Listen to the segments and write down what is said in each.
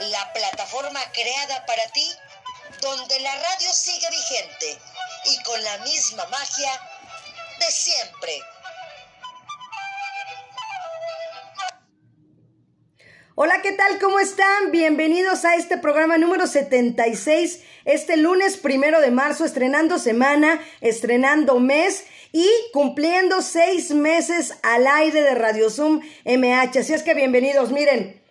La plataforma creada para ti, donde la radio sigue vigente y con la misma magia de siempre. Hola, ¿qué tal? ¿Cómo están? Bienvenidos a este programa número 76, este lunes primero de marzo, estrenando semana, estrenando mes y cumpliendo seis meses al aire de Radio Zoom MH. Así es que bienvenidos, miren,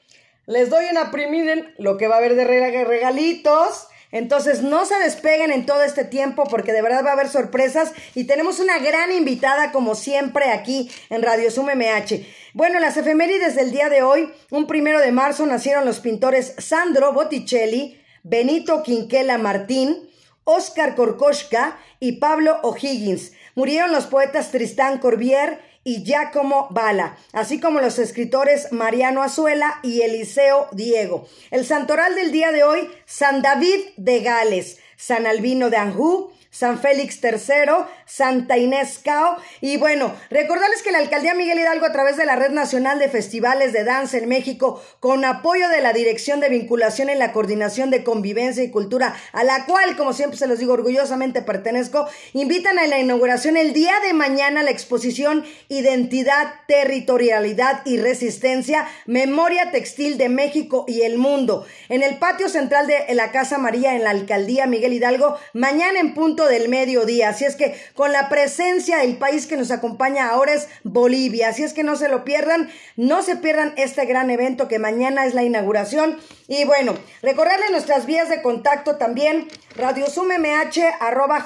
les doy una primiren lo que va a haber de regalitos. Entonces no se despeguen en todo este tiempo porque de verdad va a haber sorpresas y tenemos una gran invitada como siempre aquí en Radio Zoom MH. Bueno, las efemérides del día de hoy, un primero de marzo nacieron los pintores Sandro Botticelli, Benito Quinquela Martín, Oscar Korkoschka y Pablo O'Higgins. Murieron los poetas Tristán Corbier y Giacomo Bala, así como los escritores Mariano Azuela y Eliseo Diego. El santoral del día de hoy, San David de Gales, San Albino de Anjou, San Félix III, Santa Inés Cao. Y bueno, recordarles que la Alcaldía Miguel Hidalgo a través de la Red Nacional de Festivales de Danza en México, con apoyo de la Dirección de Vinculación en la Coordinación de Convivencia y Cultura, a la cual, como siempre se los digo, orgullosamente pertenezco, invitan a la inauguración el día de mañana la exposición Identidad, Territorialidad y Resistencia, Memoria Textil de México y el Mundo, en el patio central de la Casa María en la Alcaldía Miguel Hidalgo, mañana en punto del mediodía. Así es que con la presencia del país que nos acompaña ahora es Bolivia. Así es que no se lo pierdan, no se pierdan este gran evento que mañana es la inauguración. Y bueno, recordarle nuestras vías de contacto también,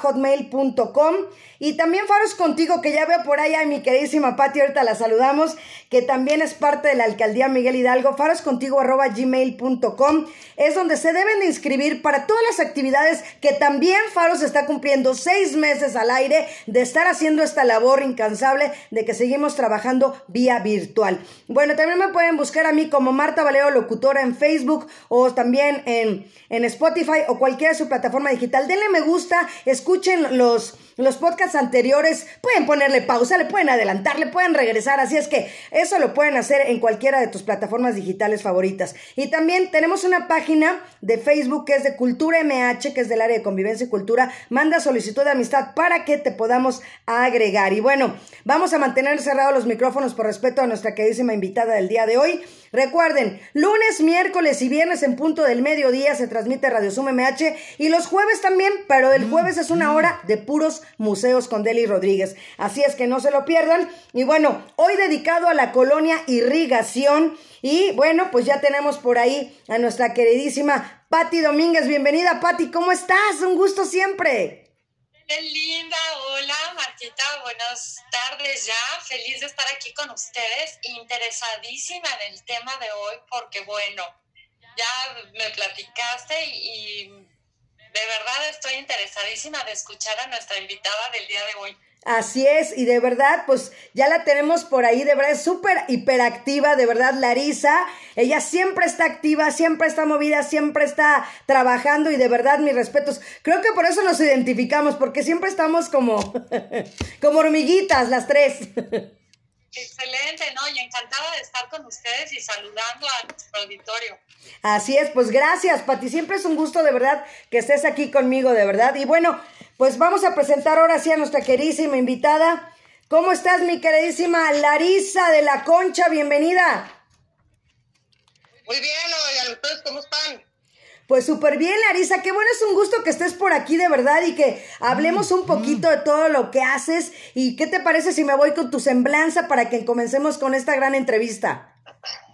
hotmail.com y también Faros Contigo, que ya veo por ahí a mi queridísima Pati, ahorita la saludamos, que también es parte de la alcaldía Miguel Hidalgo, faroscontigo.gmail.com, es donde se deben de inscribir para todas las actividades que también Faros está cumpliendo seis meses al aire de estar haciendo esta labor incansable de que seguimos trabajando vía virtual. Bueno, también me pueden buscar a mí como Marta Valero Locutora en Facebook o también en, en Spotify o cualquiera de su plataforma digital. Denle me gusta, escuchen los los podcasts anteriores pueden ponerle pausa, le pueden adelantar, le pueden regresar, así es que eso lo pueden hacer en cualquiera de tus plataformas digitales favoritas. Y también tenemos una página de Facebook que es de Cultura MH, que es del área de convivencia y cultura. Manda solicitud de amistad para que te podamos agregar. Y bueno, vamos a mantener cerrados los micrófonos por respeto a nuestra queridísima invitada del día de hoy. Recuerden, lunes, miércoles y viernes en punto del mediodía se transmite Radio Sum MH y los jueves también, pero el jueves es una hora de puros museos con Deli Rodríguez. Así es que no se lo pierdan. Y bueno, hoy dedicado a la colonia Irrigación. Y bueno, pues ya tenemos por ahí a nuestra queridísima Patti Domínguez. Bienvenida, Patti, ¿cómo estás? Un gusto siempre. Qué linda, hola Martita, buenas tardes ya, feliz de estar aquí con ustedes, interesadísima en el tema de hoy porque bueno, ya me platicaste y, de verdad estoy interesadísima de escuchar a nuestra invitada del día de hoy. Así es, y de verdad, pues ya la tenemos por ahí, de verdad es súper hiperactiva, de verdad, Larisa. Ella siempre está activa, siempre está movida, siempre está trabajando y de verdad, mis respetos. Creo que por eso nos identificamos, porque siempre estamos como, como hormiguitas las tres. Excelente, ¿no? Y encantada de estar con ustedes y saludando a nuestro auditorio. Así es, pues gracias, Pati. Siempre es un gusto de verdad que estés aquí conmigo, de verdad. Y bueno, pues vamos a presentar ahora sí a nuestra queridísima invitada. ¿Cómo estás, mi queridísima Larisa de la Concha? Bienvenida. Muy bien, oigan, ¿ustedes cómo están? Pues súper bien, Larisa, qué bueno, es un gusto que estés por aquí de verdad y que hablemos un poquito de todo lo que haces y qué te parece si me voy con tu semblanza para que comencemos con esta gran entrevista.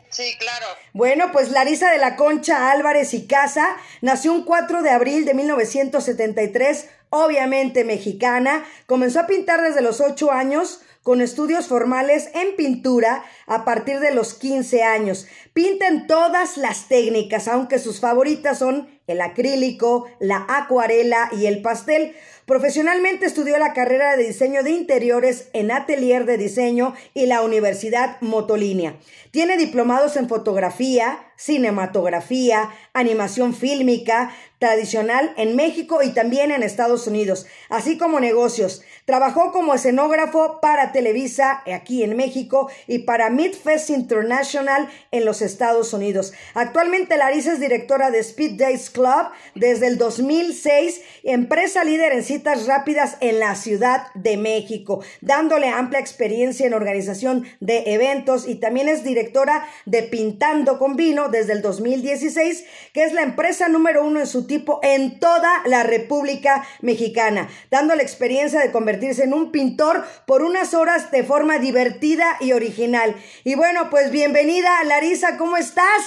Sí, claro. Bueno, pues Larisa de la Concha Álvarez y Casa nació un 4 de abril de 1973, obviamente mexicana, comenzó a pintar desde los 8 años, con estudios formales en pintura a partir de los 15 años. Pinta en todas las técnicas, aunque sus favoritas son el acrílico, la acuarela y el pastel. Profesionalmente estudió la carrera de diseño de interiores en Atelier de Diseño y la Universidad Motolínea. Tiene diplomados en fotografía, cinematografía, animación fílmica, tradicional en México y también en Estados Unidos, así como negocios. Trabajó como escenógrafo para Televisa aquí en México y para Midfest International en los Estados Unidos. Actualmente Larisa es directora de Speed Days Club desde el 2006, empresa líder en citas rápidas en la Ciudad de México, dándole amplia experiencia en organización de eventos y también es directora de Pintando con Vino desde el 2016, que es la empresa número uno en su tipo en toda la República Mexicana, dando la experiencia de convertirse en un pintor por unas horas de forma divertida y original. Y bueno, pues bienvenida, Larisa, ¿cómo estás?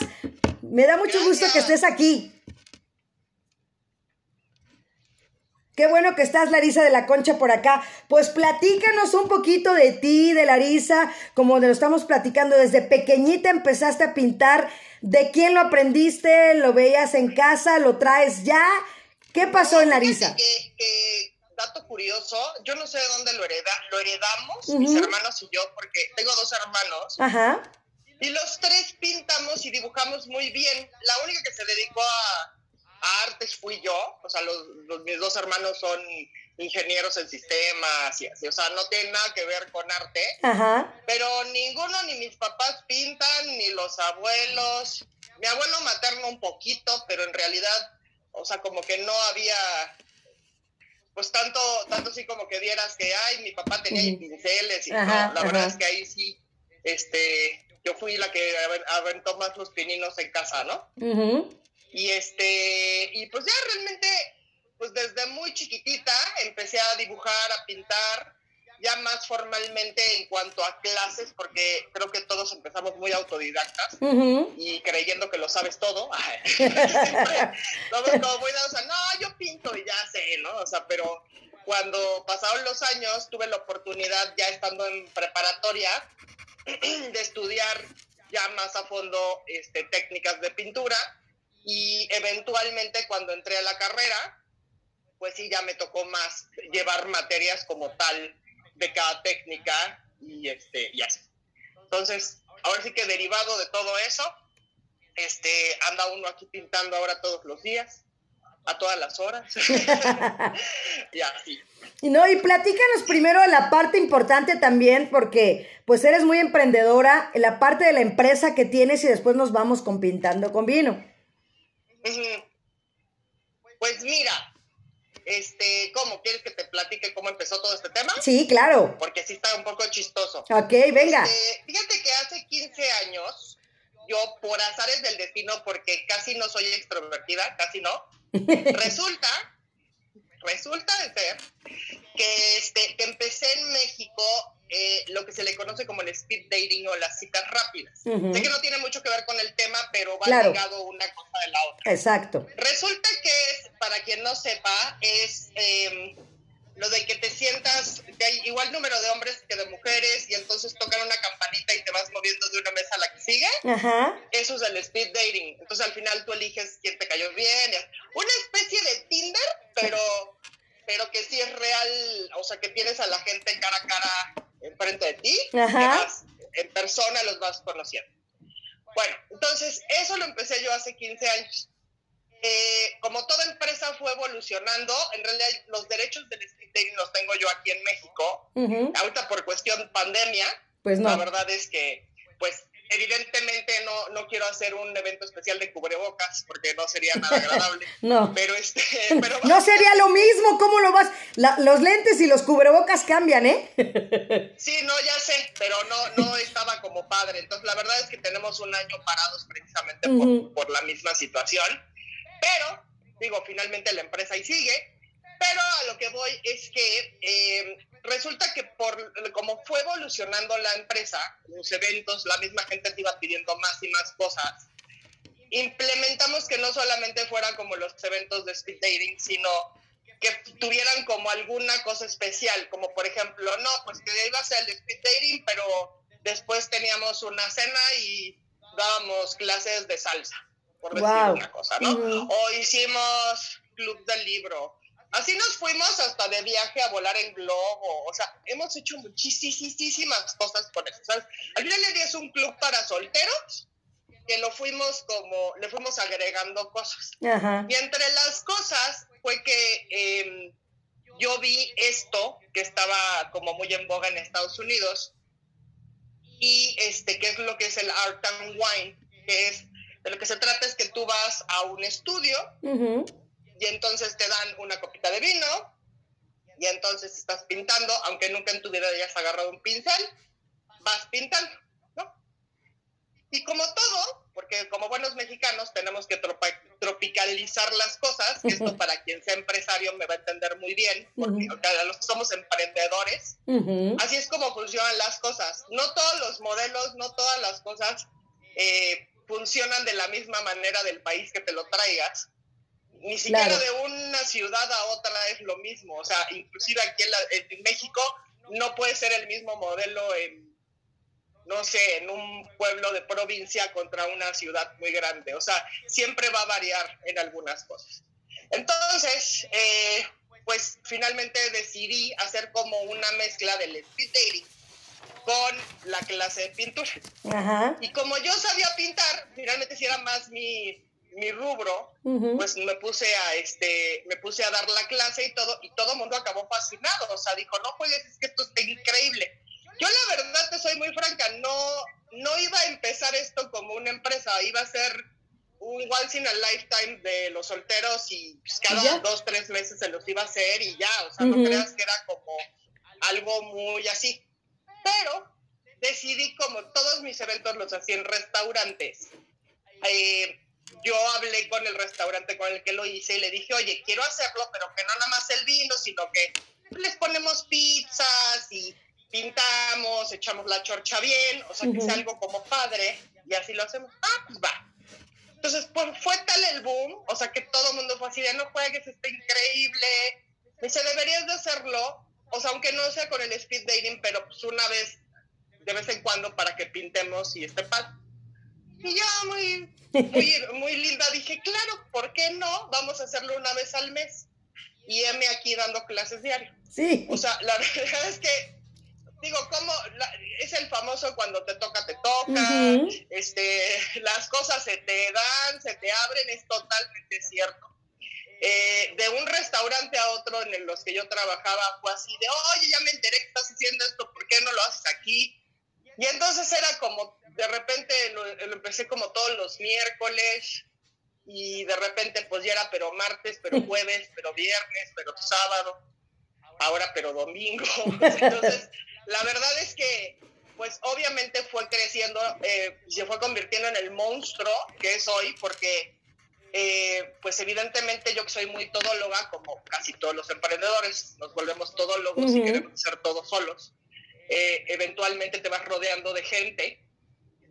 Me da mucho gusto que estés aquí. Qué bueno que estás, Larisa de la Concha, por acá. Pues platícanos un poquito de ti, de Larisa, como lo estamos platicando. Desde pequeñita empezaste a pintar. ¿De quién lo aprendiste? ¿Lo veías en casa? ¿Lo traes ya? ¿Qué pasó en Larisa? dato curioso, yo no sé de dónde lo hereda, lo heredamos, mis hermanos y yo, porque tengo dos hermanos. Ajá. Y los tres pintamos y dibujamos muy bien. La única que se dedicó a artes fui yo, o sea, los, mis dos hermanos son ingenieros en sistemas y así, o sea, no tienen nada que ver con arte, pero ninguno, ni mis papás pintan, ni los abuelos, mi abuelo materno un poquito, pero en realidad, o sea, como que no había, pues tanto, tanto así como que dieras que, ay, mi papá tenía pinceles y no, la verdad es que ahí sí, este, yo fui la que aventó más los pininos en casa, ¿no? Y este, y pues ya realmente, pues desde muy chiquitita empecé a dibujar, a pintar, ya más formalmente en cuanto a clases, porque creo que todos empezamos muy autodidactas y creyendo que lo sabes todo. todos como muy, o sea, no, yo pinto y ya sé, ¿no? O sea, pero cuando pasaron los años tuve la oportunidad, ya estando en preparatoria, de estudiar ya más a fondo este, técnicas de pintura y eventualmente cuando entré a la carrera, pues sí, ya me tocó más llevar materias como tal de cada técnica y, este, y así. Entonces, ahora sí que derivado de todo eso, este, anda uno aquí pintando ahora todos los días, a todas las horas. y así. Y no, y platícanos primero de la parte importante también, porque pues eres muy emprendedora, la parte de la empresa que tienes y después nos vamos con pintando con vino. Pues mira, este, ¿cómo? ¿Quieres que te platique cómo empezó todo este tema? Sí, claro. Porque sí está un poco chistoso. Ok, venga. Este, fíjate que hace 15 años, yo por azares del destino, porque casi no soy extrovertida, casi no, resulta, resulta de ser que, este, que empecé en México eh, lo que se le conoce como el speed dating o las citas rápidas. Sé que no tiene mucho que ver con el tema, pero va ligado una cosa de la otra. Exacto. Resulta que es, para quien no sepa, es em, lo de que te sientas, que hay igual número de hombres que de mujeres y entonces tocan una campanita y te vas moviendo de una mesa a la que sigue. Eso es el speed dating. Entonces al final tú eliges quién te cayó bien. Una especie de Tinder, pero pero que sí es real, o sea, que tienes a la gente cara a cara enfrente de ti, en persona los vas conociendo. Bueno, entonces eso lo empecé yo hace 15 años. Eh, como toda empresa fue evolucionando, en realidad los derechos del speed los tengo yo aquí en México. Ahorita por cuestión pandemia, pues no. la verdad es que pues evidentemente no, no quiero hacer un evento especial de cubrebocas porque no sería nada agradable. no. Pero este, pero no sería lo mismo, ¿cómo lo vas? los lentes y los cubrebocas cambian, ¿eh? sí, no, ya sé, pero no, no estaba como padre. Entonces, la verdad es que tenemos un año parados precisamente por, por la misma situación. Pero, digo, finalmente la empresa ahí sigue. Pero a lo que voy es que eh, resulta que por como fue evolucionando la empresa, los eventos, la misma gente te iba pidiendo más y más cosas. Implementamos que no solamente fueran como los eventos de speed dating, sino que tuvieran como alguna cosa especial, como por ejemplo, no, pues que iba a ser el speed dating, pero después teníamos una cena y dábamos clases de salsa, por decir una cosa, ¿no? O hicimos club del libro, Así nos fuimos hasta de viaje a volar en globo, o sea, hemos hecho muchísimas cosas con eso, ¿sabes? Al final del día es un club para solteros que lo fuimos como, le fuimos agregando cosas. Y entre las cosas fue que em, yo vi esto que estaba como muy en boga en Estados Unidos y este, que es lo que es el Art and Wine, que es, de lo que se trata es que tú vas a un estudio y entonces te dan una copita de vino y entonces estás pintando, aunque nunca en tu vida hayas agarrado un pincel, vas pintando, ¿no? Y como todo, porque como buenos mexicanos tenemos que tropicalizar las cosas, que esto para quien sea empresario me va a entender muy bien, porque los que somos emprendedores, así es como funcionan las cosas. No todos los modelos, no todas las cosas eh, funcionan de la misma manera del país que te lo traigas ni siquiera de una ciudad a otra es lo mismo. O sea, inclusive aquí en, México no puede ser el mismo modelo en, no sé, en un pueblo de provincia contra una ciudad muy grande. O sea, siempre va a variar en algunas cosas. Entonces, eh, pues finalmente decidí hacer como una mezcla del speed dating con la clase de pintura. Y como yo sabía pintar, finalmente si era más mi mi rubro, pues me puse a este, me puse a dar la clase y todo, y todo el mundo acabó fascinado. O sea, dijo, no juegues, es que esto está increíble. Yo la verdad te soy muy franca, no, no iba a empezar esto como una empresa, iba a ser un once in a lifetime de los solteros y pues, cada dos, tres meses se los iba a hacer y ya, o sea, no creas que era como algo muy así. Pero decidí como todos mis eventos los hacía en restaurantes. Eh, yo hablé con el restaurante con el que lo hice y le dije, oye, quiero hacerlo, pero que no nada más el vino, sino que les ponemos pizzas y pintamos, echamos la chorcha bien, o sea, que sea algo como padre, y así lo hacemos. Ah, pues va. Entonces, pues fue tal el boom, o sea, que todo el mundo fue así de, no juegues, está increíble. Me dice, deberías de hacerlo, o sea, aunque no sea con el speed dating, pero pues una vez, de vez en cuando, para que pintemos y esté padre. Y yo muy, muy, muy linda dije, claro, ¿por qué no? Vamos a hacerlo una vez al mes. Y heme aquí dando clases diarias. Sí. O sea, la verdad es que, digo, como es el famoso cuando te toca, te toca, este, las cosas se te dan, se te abren, es totalmente cierto. Eh, de un restaurante a otro en los que yo trabajaba fue así de, oye, ya me enteré que estás haciendo esto, ¿por qué no lo haces aquí? Y entonces era como de repente lo, empecé como todos los miércoles y de repente pues ya era pero martes, pero jueves, pero viernes, pero sábado, ahora pero domingo. Entonces, la verdad es que pues obviamente fue creciendo eh, se fue convirtiendo en el monstruo que es hoy porque eh, pues evidentemente yo que soy muy todóloga, como casi todos los emprendedores, nos volvemos todólogos y queremos hacer todo solos. Eh, eventualmente te vas rodeando de gente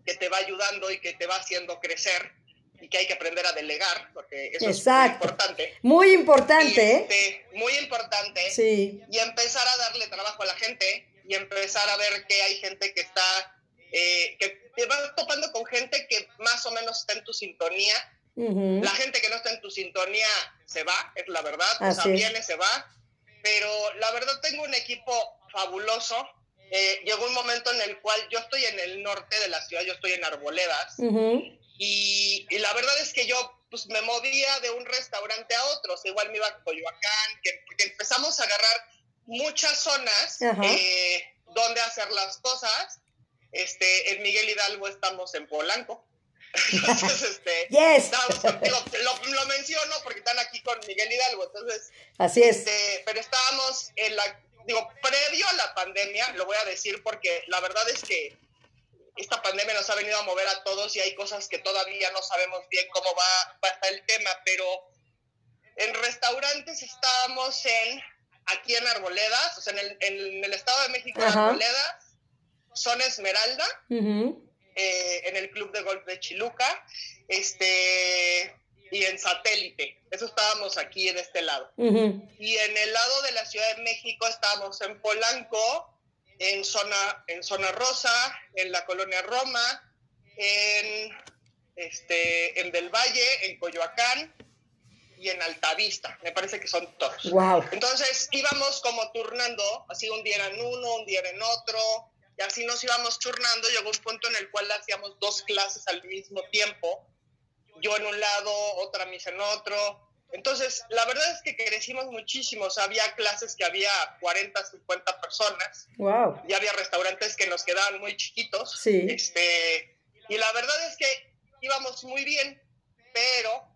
que te va ayudando y que te va haciendo crecer y que hay que aprender a delegar, porque eso es muy importante. Muy importante. ¿eh? Este, muy importante. Sí. Y empezar a darle trabajo a la gente y empezar a ver que hay gente que está, eh, que te vas topando con gente que más o menos está en tu sintonía. La gente que no está en tu sintonía se va, es la verdad, o sea, viene, se va. Pero la verdad tengo un equipo fabuloso. Eh, llegó un momento en el cual yo estoy en el norte de la ciudad, yo estoy en Arboledas, y, la verdad es que yo pues, me movía de un restaurante a otro, igual me iba a Coyoacán, que, empezamos a agarrar muchas zonas eh, donde hacer las cosas. Este, en Miguel Hidalgo estamos en Polanco. Entonces, este, lo, lo, menciono porque están aquí con Miguel Hidalgo. Entonces, así es. Este, pero estábamos en la digo, previo a la pandemia, lo voy a decir porque la verdad es que esta pandemia nos ha venido a mover a todos y hay cosas que todavía no sabemos bien cómo va, a estar el tema, pero en restaurantes estábamos en, aquí en Arboledas, o sea, en el, en el Estado de México, Arboledas, Zona Esmeralda, eh, en el Club de Golf de Chiluca, este, y en satélite. Eso estábamos aquí en este lado. Y en el lado de la Ciudad de México estábamos en Polanco, en zona, en zona rosa, en la colonia Roma, en, este, en Del Valle, en Coyoacán, y en Altavista, me parece que son todos. Wow. Entonces íbamos como turnando, así un día en uno, un día en otro, y así nos íbamos turnando. Llegó un punto en el cual hacíamos dos clases al mismo tiempo, yo en un lado, otra misa en otro. Entonces, la verdad es que crecimos muchísimo. O sea, había clases que había 40, 50 personas. Wow. Y había restaurantes que nos quedaban muy chiquitos. Sí. Este, y la verdad es que íbamos muy bien, pero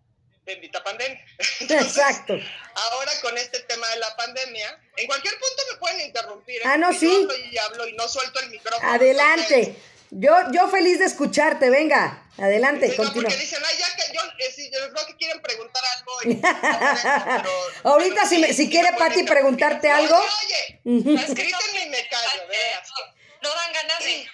bendita pandemia. Exacto. Ahora con este tema de la pandemia, en cualquier punto me pueden interrumpir. ¿eh? Ah, no, Y sí. Y hablo y no suelto el micrófono. Adelante. Yo, yo feliz de escucharte, venga. Adelante, Sí, no, continúa. porque dicen, ay, ya que yo, eh, sí, yo creo que quieren preguntar algo. y- pero- Ahorita pero si, sí, me- si sí quiere Pati preguntarte Oye, algo. Oye, Ujú. griten y me callo, de veras. No dan ganas de.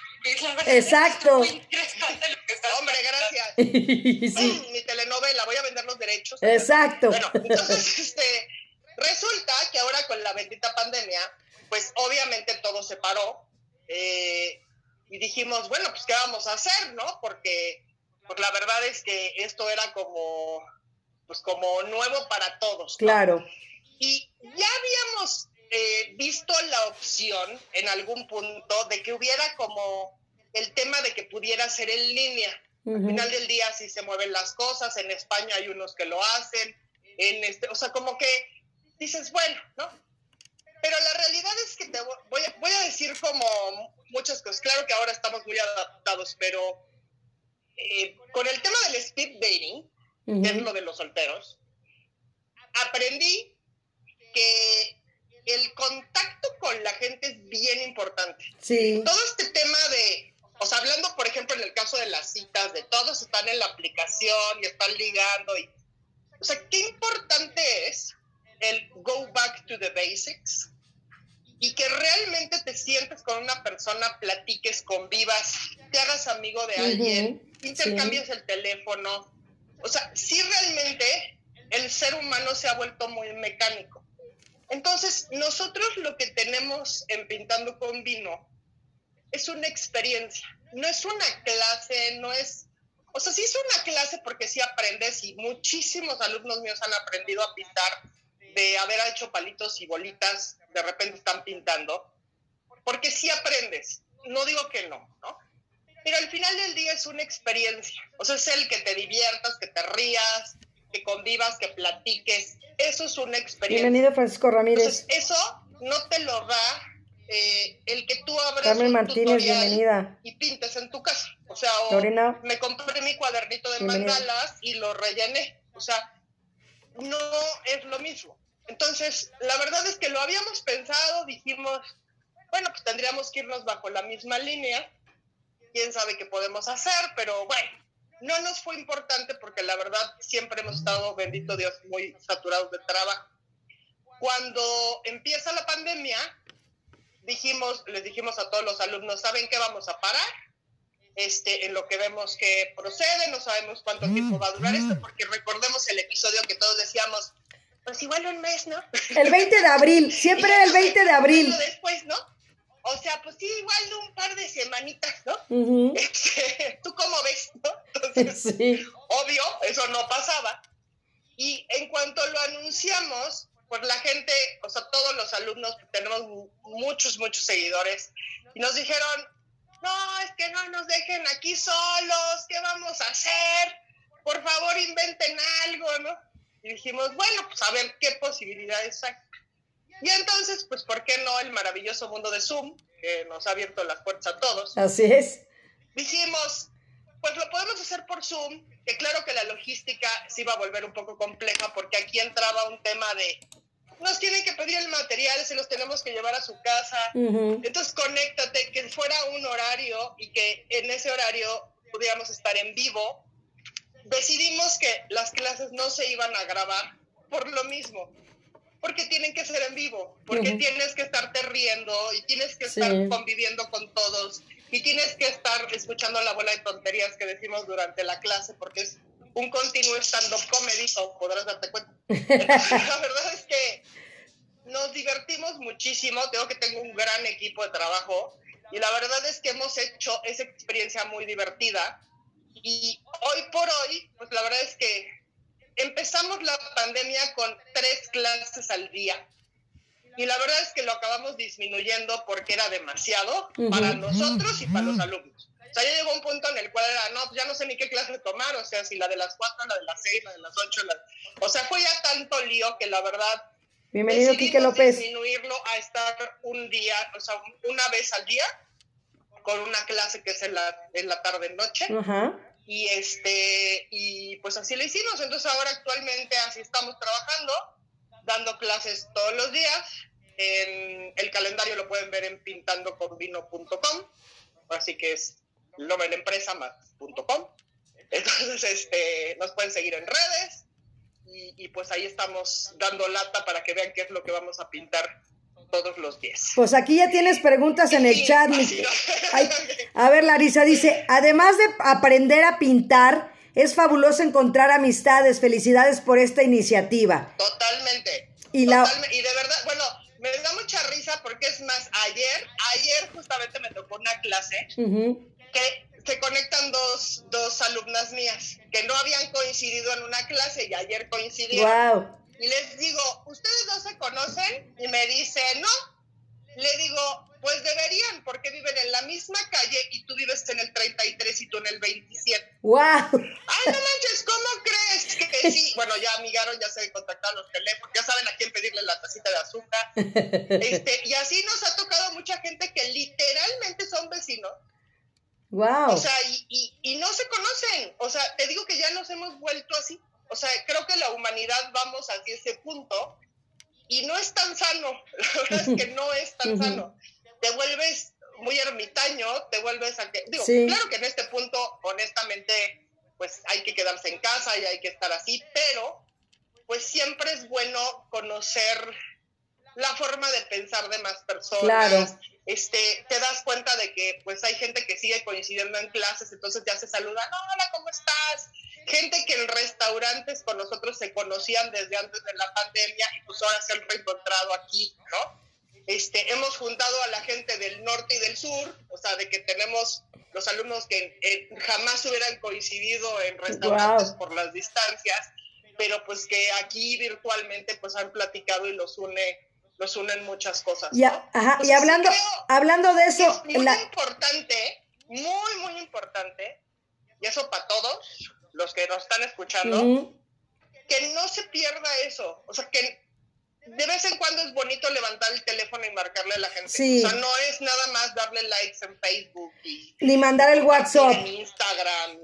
La verdad Exacto. Es muy interesante lo que estás Hombre, gracias. Sí, Mi telenovela, voy a vender los derechos. exacto. Bueno, entonces, este, resulta que ahora con la bendita pandemia, pues obviamente todo se paró. eh, y dijimos, bueno, pues ¿qué vamos a hacer, no? Porque pues la verdad es que esto era como, pues como nuevo para todos. ¿no? Claro. Y ya habíamos eh, visto la opción en algún punto de que hubiera como el tema de que pudiera ser en línea. Al Ujú. final del día sí se mueven las cosas, en España hay unos que lo hacen, en este, o sea, como que dices, bueno, ¿no? Pero la realidad es que te vo- voy a, voy a decir como muchas cosas. Claro que ahora estamos muy adaptados, pero eh, con el tema del speed dating, que es lo de los solteros, aprendí que el contacto con la gente es bien importante. Sí, Todo este tema de, o sea, hablando por ejemplo en el caso de las citas, de todos están en la aplicación y están ligando y, o sea, qué importante es el go back to the basics y que realmente te sientes con una persona, platiques, convivas, te hagas amigo de alguien, Ujú, intercambies el teléfono. O sea, sí realmente el ser humano se ha vuelto muy mecánico. Entonces, nosotros lo que tenemos en Pintando con Vino es una experiencia, no es una clase, no es... O sea, sí es una clase porque sí aprendes y muchísimos alumnos míos han aprendido a pintar de haber hecho palitos y bolitas, de repente están pintando, porque sí aprendes, no digo que no, ¿no? Pero al final del día es una experiencia, o sea, es el que te diviertas, que te rías, que convivas, que platiques, eso es una experiencia. bienvenido Francisco Ramírez. Entonces, eso no te lo da eh, el que tú abras Carmen un Martínez, tutorial bienvenida. y pintes en tu casa. O sea, o Lorena. me compré mi cuadernito de Bienvenida. mandalas y lo rellené. O sea, no es lo mismo. Entonces, la verdad es que lo habíamos pensado, dijimos, bueno, pues tendríamos que irnos bajo la misma línea. Quién sabe qué podemos hacer, pero bueno, no nos fue importante porque la verdad siempre hemos estado, bendito Dios, muy saturados de trabajo. Cuando empieza la pandemia, dijimos, les dijimos a todos los alumnos, ¿saben qué vamos a parar? Este, en lo que vemos que procede, no sabemos cuánto tiempo va a durar esto, porque recordemos el episodio que todos decíamos, pues igual un mes, ¿no? El 20 de abril, siempre era el 20 de abril. Después, ¿no? O sea, pues sí, igual un par de semanitas, ¿no? Este, ¿Tú cómo ves, no? Entonces, Sí, obvio, eso no pasaba. Y en cuanto lo anunciamos, pues la gente, o sea, todos los alumnos, tenemos mu- muchos, muchos seguidores, y nos dijeron, no, es que no nos dejen aquí solos, ¿qué vamos a hacer? Por favor, inventen algo, ¿no? Y dijimos, bueno, pues a ver qué posibilidades hay. Y entonces, pues, ¿por qué no el maravilloso mundo de Zoom, que nos ha abierto las puertas a todos? así es. dijimos, pues lo podemos hacer por Zoom, que claro que la logística se iba a volver un poco compleja porque aquí entraba un tema de, nos tienen que pedir el material, se los tenemos que llevar a su casa, entonces conéctate, que fuera un horario y que en ese horario pudiéramos estar en vivo. Decidimos que las clases no se iban a grabar por lo mismo, porque tienen que ser en vivo, porque Ujú. tienes que estarte riendo y tienes que Sí. estar conviviendo con todos y tienes que estar escuchando la bola de tonterías que decimos durante la clase, porque es un continuo stand-up comedy, podrás darte cuenta. Entonces, la verdad es que nos divertimos muchísimo, tengo que tengo un gran equipo de trabajo y la verdad es que hemos hecho esa experiencia muy divertida y hoy por hoy, pues la verdad es que empezamos la pandemia con tres clases al día. Y la verdad es que lo acabamos disminuyendo porque era demasiado para nosotros y para los alumnos. O sea, ya llegó un punto en el cual era, no, ya no sé ni qué clase tomar, o sea, si la de las cuatro, la de las seis, la de las ocho, la... o sea, fue ya tanto lío que la verdad... Bienvenido, Quique López. disminuirlo a estar un día, o sea, una vez al día, con una clase que es en la, en la tarde-noche. Ajá. Y, este, y pues así lo hicimos. Entonces ahora actualmente así estamos trabajando, dando clases todos los días. En el calendario lo pueden ver en pintandoconvino.com. Así que es nombre de empresa más.com. Entonces, este, nos pueden seguir en redes y, pues ahí estamos dando lata para que vean qué es lo que vamos a pintar todos los días. Pues aquí ya tienes preguntas en el chat. Ay, a ver, Larisa dice, además de aprender a pintar, es fabuloso encontrar amistades. Felicidades por esta iniciativa. Totalmente. Y, totalmente, y de verdad, bueno, me da mucha risa porque es más, ayer, ayer justamente me tocó una clase que se conectan dos, dos alumnas mías que no habían coincidido en una clase y ayer coincidieron. Wow. Y les digo, ¿ustedes no se conocen? Y me dice, no. Le digo, pues deberían, porque viven en la misma calle y tú vives en el 33 y tú en el 27. ¡Wow! ¡Ay, no manches! ¿Cómo crees que sí? Bueno, ya amigaron, ya se contactaron los teléfonos, ya saben a quién pedirle la tacita de azúcar. Este, y así nos ha tocado mucha gente que literalmente son vecinos. ¡Wow! O sea, y, y, y no se conocen. O sea, te digo que ya nos hemos vuelto así. O sea, creo que la humanidad vamos hacia ese punto y no es tan sano, la verdad es que no es tan sano. Te vuelves muy ermitaño, te vuelves a que, digo, claro que en este punto, honestamente, pues hay que quedarse en casa y hay que estar así, pero pues siempre es bueno conocer la forma de pensar de más personas. Claro. Este, te das cuenta de que pues hay gente que sigue coincidiendo en clases, entonces ya se saludan, hola, ¿cómo estás? Gente que en restaurantes con nosotros se conocían desde antes de la pandemia y pues ahora se han reencontrado aquí, ¿no? Este, hemos juntado a la gente del norte y del sur, o sea, de que tenemos los alumnos que eh, jamás hubieran coincidido en restaurantes por las distancias, pero pues que aquí virtualmente pues han platicado y los une los unen muchas cosas. ¿no? ajá, y hablando, hablando de eso... Es muy importante, muy, muy importante, y eso para todos, los que nos están escuchando, que no se pierda eso. O sea, que de vez en cuando es bonito levantar el teléfono y marcarle a la gente. O sea, no es nada más darle likes en Facebook. Ni mandar el WhatsApp. En Instagram.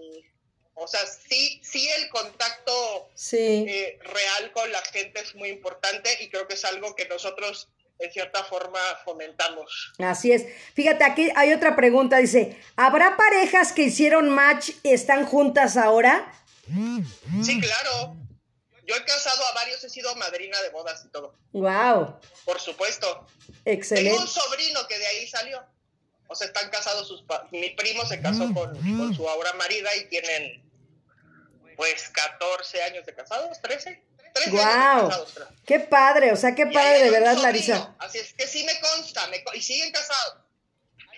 o sea, sí, sí el contacto eh, real con la gente es muy importante y creo que es algo que nosotros en cierta forma fomentamos. Así es. Fíjate, aquí hay otra pregunta, dice, ¿habrá parejas que hicieron match y están juntas ahora? Sí, claro. Yo he casado a varios, he sido madrina de bodas y todo. Wow. Por supuesto. Excelente. Tengo un sobrino que de ahí salió. O sea, están casados sus mi primo se casó con, con su ahora marida y tienen pues 14 años de casados, 13. ¡Wow! ¡Qué padre! O sea, qué padre de verdad, Larisa. Así es que sí me consta, y siguen casados.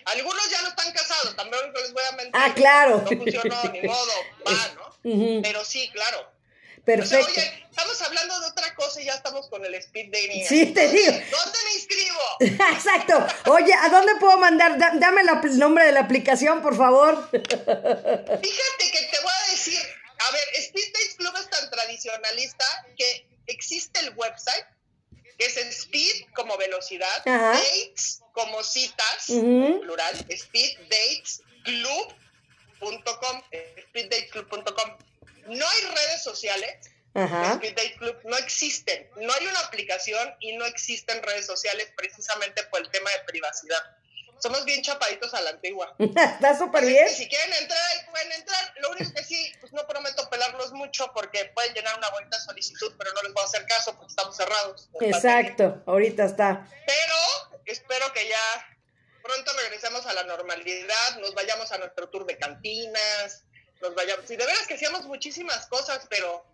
Algunos ya no están casados, también les voy a mentir. Ah, claro. No funcionó, ni modo, va, ¿no? Pero sí, claro. Perfecto. oye, estamos hablando de otra cosa y ya estamos con el speed dating. Sí, te digo. ¿Dónde me inscribo? Exacto. Oye, ¿a dónde puedo mandar? dame el nombre de la aplicación, por favor. Fíjate que te voy a decir, a ver, Speed Dates Club es tan tradicionalista que existe el website, que es Speed como velocidad, Dates como citas, plural, speeddatesclub.com, speeddatesclub.com. No hay redes sociales, Speed Date Club no existen, no hay una aplicación y no existen redes sociales precisamente por el tema de privacidad somos bien chapaditos a la antigua. Está súper bien. si quieren entrar, ahí pueden entrar. Lo único que sí, pues no prometo pelarlos mucho porque pueden llenar una bonita solicitud, pero no les voy a hacer caso porque estamos cerrados. Exacto, ahorita está. Pero espero que ya pronto regresemos a la normalidad, nos vayamos a nuestro tour de cantinas, nos vayamos. Y de veras que hacíamos muchísimas cosas, pero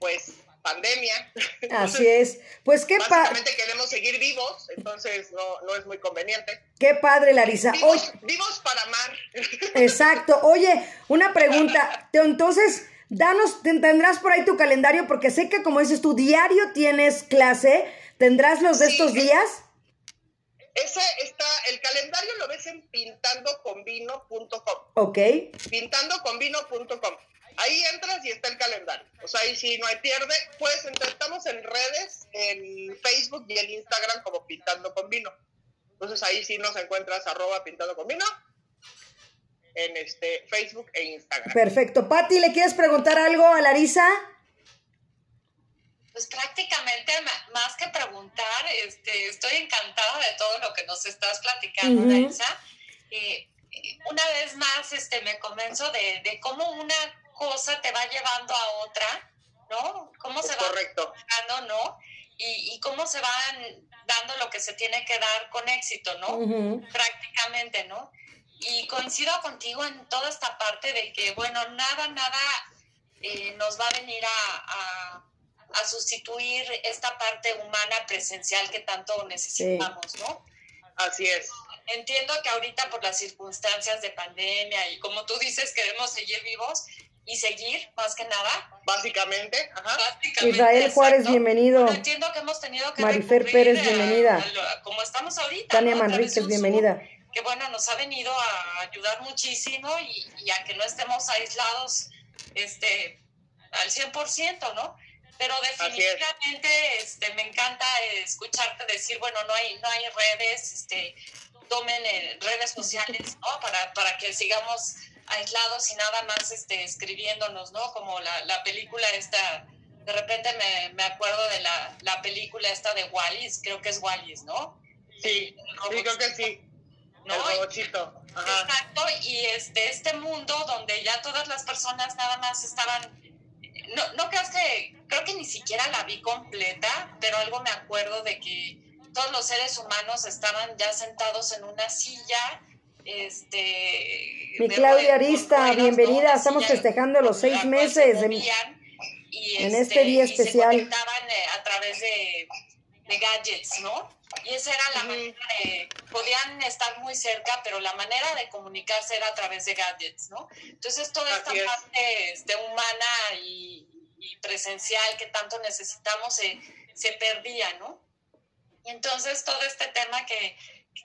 pues pandemia. Así es. Pues qué padre. queremos seguir vivos, entonces no, no es muy conveniente. Qué padre, Larisa. Vivos, vivos para amar. Exacto. Oye, una pregunta. Entonces, Danos, tendrás por ahí tu calendario, porque sé que como dices tú, diario tienes clase. ¿Tendrás los de estos días? Ese está, el calendario lo ves en pintandoconvino.com. Ok. Pintandoconvino.com. Ahí entras y está el calendario. O sea, ahí sí no hay pierde. Pues estamos en redes, en Facebook y en Instagram como Pintando con Vino. Entonces ahí sí nos encuentras arroba Pintando con Vino en este Facebook e Instagram. Perfecto. Patti, ¿le quieres preguntar algo a Larisa? Pues prácticamente más que preguntar, este, estoy encantada de todo lo que nos estás platicando, Larisa. Eh, una vez más este, me convenzo de, de cómo una cosa te va llevando a otra, ¿no? Cómo se va correcto. ¿no? Y, y, cómo se van dando lo que se tiene que dar con éxito, ¿no? Prácticamente, ¿no? Y coincido contigo en toda esta parte de que, bueno, nada, nada eh, nos va a venir a, a, sustituir esta parte humana presencial que tanto necesitamos, ¿no? Así es. Entiendo que ahorita por las circunstancias de pandemia y como tú dices, queremos seguir vivos, y seguir, más que nada. Básicamente, ajá. Israel Juárez, bienvenido. entiendo que hemos tenido que Marifer Pérez, bienvenida. como estamos ahorita. Tania Manríquez, bienvenida. Que bueno, nos ha venido a ayudar muchísimo y, a que no estemos aislados este, al 100%, ¿no? Pero definitivamente este, me encanta escucharte decir, bueno, no hay, no hay redes, este, tomen eh, redes sociales, ¿no? Para, para que sigamos aislados y nada más este, escribiéndonos, ¿no? Como la, la película esta, de repente me, me acuerdo de la, la, película esta de Wallis, creo que es Wallis, ¿no? Sí, sí creo que sí. ¿no? El robotito. Exacto, y este, este mundo donde ya todas las personas nada más estaban no, no creas que, creo que ni siquiera la vi completa, pero algo me acuerdo de que todos los seres humanos estaban ya sentados en una silla este, Mi Claudia Arista, bienvenida. Estamos festejando los seis meses en, este, este día especial. Y se conectaban eh, a través de, de, gadgets, ¿no? Y esa era la manera de, podían estar muy cerca, pero la manera de comunicarse era a través de gadgets, ¿no? Entonces toda esta parte este, humana y, y, presencial que tanto necesitamos se, se perdía, ¿no? Y entonces todo este tema que,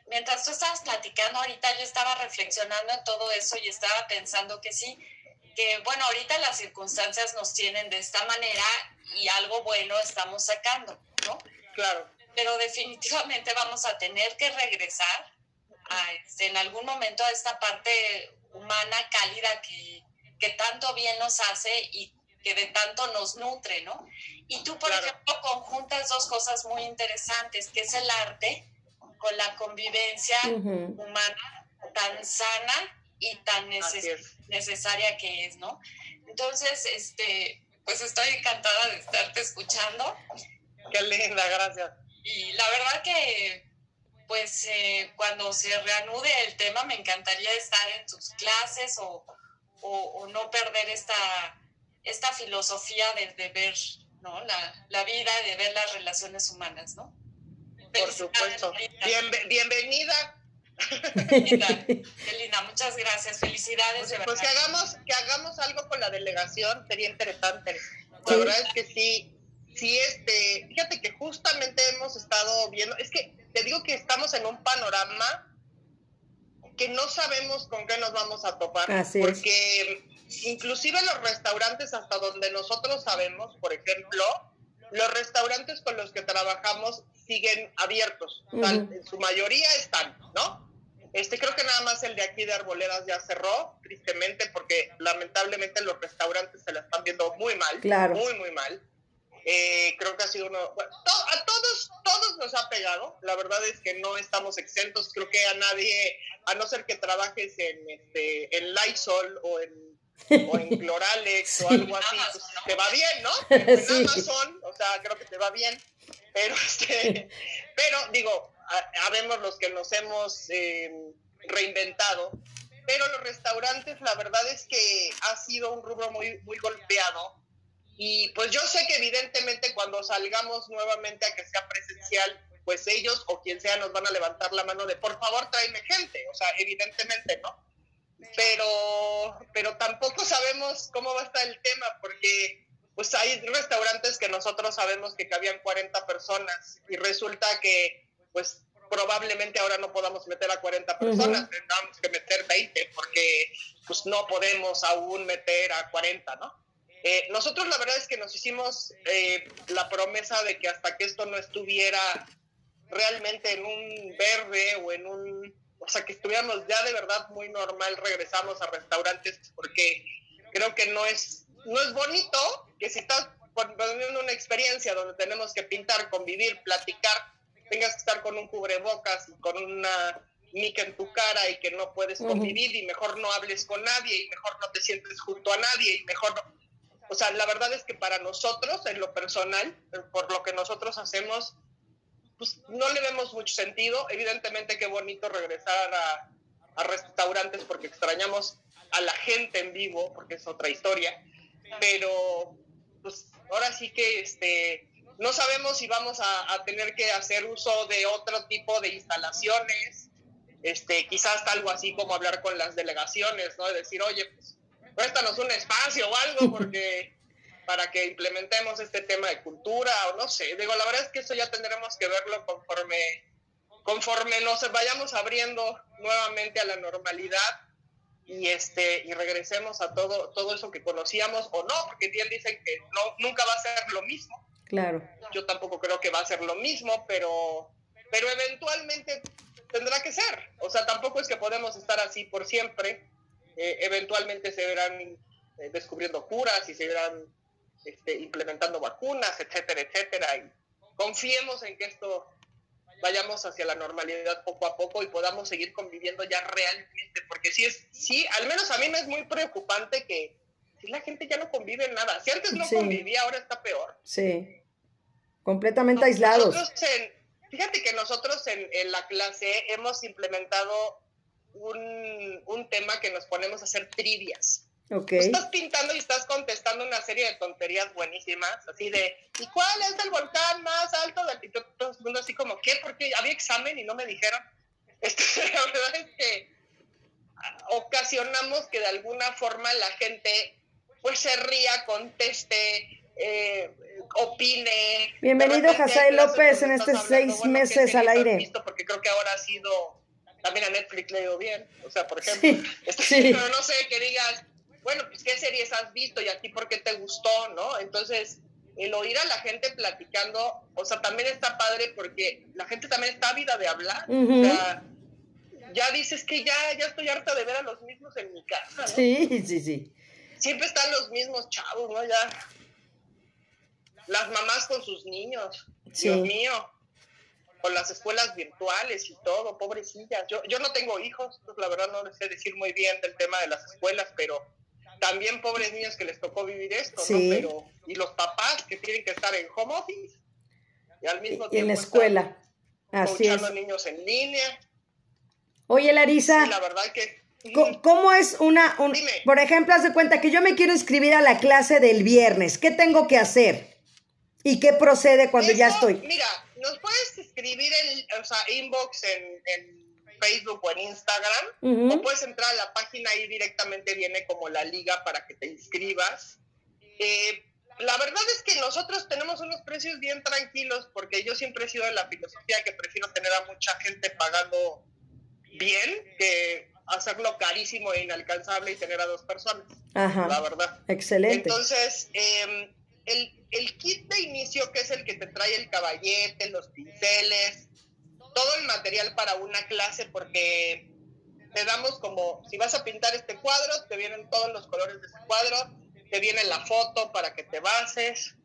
mientras tú estabas platicando ahorita, yo estaba reflexionando en todo eso y estaba pensando que sí, que bueno, ahorita las circunstancias nos tienen de esta manera y algo bueno estamos sacando, ¿no? Claro. Pero definitivamente vamos a tener que regresar a, este, en algún momento a esta parte humana cálida que, que tanto bien nos hace y que de tanto nos nutre, ¿no? Y tú, por ejemplo, conjuntas dos cosas muy interesantes, que es el arte con la convivencia humana tan sana y tan necesaria que es, ¿no? Entonces, este, pues estoy encantada de estarte escuchando. Qué linda, gracias. Y la verdad que, pues, eh, cuando se reanude el tema, me encantaría estar en tus clases o, o, no perder esta, esta filosofía de, ver ¿no? la, la vida, de ver las relaciones humanas, ¿no? Por supuesto. bienvenida. Qué linda, muchas gracias. Felicidades. Pues, pues que hagamos, que hagamos algo con la delegación, sería interesante. La verdad es que sí, sí, este, fíjate que justamente hemos estado viendo, es que te digo que estamos en un panorama que no sabemos con qué nos vamos a topar. porque inclusive los restaurantes hasta donde nosotros sabemos, por ejemplo, los restaurantes con los que trabajamos siguen abiertos, en su mayoría están, ¿no? Este, creo que nada más el de aquí de Arboledas ya cerró, tristemente, porque lamentablemente los restaurantes se la están viendo muy mal, muy, muy mal. Eh, creo que ha sido uno, a todos, todos nos ha pegado, la verdad es que no estamos exentos, creo que a nadie, a no ser que trabajes en, este, en Lysol o en o en Cloralex o algo así, pues, te va bien, ¿no? En Amazon, o sea, creo que te va bien, pero este, pero digo, habemos los que nos hemos em, reinventado, pero los restaurantes, la verdad es que ha sido un rubro muy, muy golpeado. Y pues yo sé que evidentemente cuando salgamos nuevamente a que sea presencial, pues ellos o quien sea nos van a levantar la mano de por favor tráeme gente, o sea, evidentemente, ¿no? Pero, pero tampoco sabemos cómo va a estar el tema, porque pues hay restaurantes que nosotros sabemos que cabían 40 personas y resulta que pues probablemente ahora no podamos meter a 40 personas, tengamos que meter 20 porque pues no podemos aún meter a 40, ¿no? Eh, nosotros la verdad es que nos hicimos eh, la promesa de que hasta que esto no estuviera realmente en un verde o en un, o sea, que estuviéramos ya de verdad muy normal, regresamos a restaurantes porque creo que no es, no es bonito que si estás teniendo una experiencia donde tenemos que pintar, convivir, platicar, tengas que estar con un cubrebocas y con una mica en tu cara y que no puedes convivir y mejor no hables con nadie y mejor no te sientes junto a nadie y mejor no... O sea, la verdad es que para nosotros, en lo personal, por lo que nosotros hacemos, pues no le vemos mucho sentido. Evidentemente qué bonito regresar a, restaurantes porque extrañamos a la gente en vivo, porque es otra historia, pero pues ahora sí que este no sabemos si vamos a, tener que hacer uso de otro tipo de instalaciones, este, quizás algo así como hablar con las delegaciones, ¿no? De decir, oye, pues, préstanos un espacio o algo, porque para que implementemos este tema de cultura, o no sé, digo, la verdad es que eso ya tendremos que verlo conforme, conforme nos vayamos abriendo nuevamente a la normalidad y este y regresemos a todo todo eso que conocíamos o no porque bien dicen que no nunca va a ser lo mismo Claro. Yo tampoco creo que va a ser lo mismo, pero, pero eventualmente tendrá que ser. O sea, tampoco es que podemos estar así por siempre. Eh, eventualmente se verán eh, descubriendo curas y se verán este, implementando vacunas, etcétera, etcétera. Y confiemos en que esto vayamos hacia la normalidad poco a poco y podamos seguir conviviendo ya realmente, porque si es, sí, al menos a mí me es muy preocupante que si la gente ya no convive en nada. Si antes no convivía, ahora está peor. Sí completamente aislados. fíjate que nosotros en, la clase hemos implementado un, tema que nos ponemos a hacer trivias. Okay. Estás pintando y estás contestando una serie de tonterías buenísimas, así de, ¿y cuál es el volcán más alto del y todo el mundo así como, ¿qué? Porque había examen y no me dijeron. Este, la verdad es que ocasionamos que de alguna forma la gente pues se ría, conteste, eh, opine. Bienvenido, José López, en estos seis meses al aire. Visto porque creo que ahora ha sido, también a Netflix le dio bien, o sea, por ejemplo, este, pero no sé, que digas, bueno, pues qué series has visto y a ti por qué te gustó, ¿no? Entonces, el oír a la gente platicando, o sea, también está padre porque la gente también está ávida de hablar, o sea, ya dices que ya, ya estoy harta de ver a los mismos en mi casa, ¿no? Sí, sí, sí. Siempre están los mismos chavos, ¿no? Ya las mamás con sus niños, Dios mío, con las escuelas virtuales y todo, pobrecillas. Yo, yo no tengo hijos, pues la verdad no les sé decir muy bien del tema de las escuelas, pero también pobres niños que les tocó vivir esto, ¿no? Pero, y los papás que tienen que estar en home office y al mismo tiempo. en la escuela. Así es. niños en línea. Oye, Larisa. la verdad que. ¿Cómo es una, por ejemplo, haz de cuenta que yo me quiero inscribir a la clase del viernes, ¿qué tengo que hacer? ¿Y qué procede cuando ya estoy? Mira, nos puedes escribir en, o sea, inbox en, Facebook o en Instagram, o puedes entrar a la página y directamente viene como la liga para que te inscribas. Eh, la verdad es que nosotros tenemos unos precios bien tranquilos porque yo siempre he sido de la filosofía que prefiero tener a mucha gente pagando bien que hacerlo carísimo e inalcanzable y tener a dos personas. Ajá. La verdad. Excelente. Entonces, eh, el, el kit de inicio, que es el que te trae el caballete, los pinceles, todo el material para una clase, porque te damos como, si vas a pintar este cuadro, te vienen todos los colores de ese cuadro, te viene la foto para que te bases,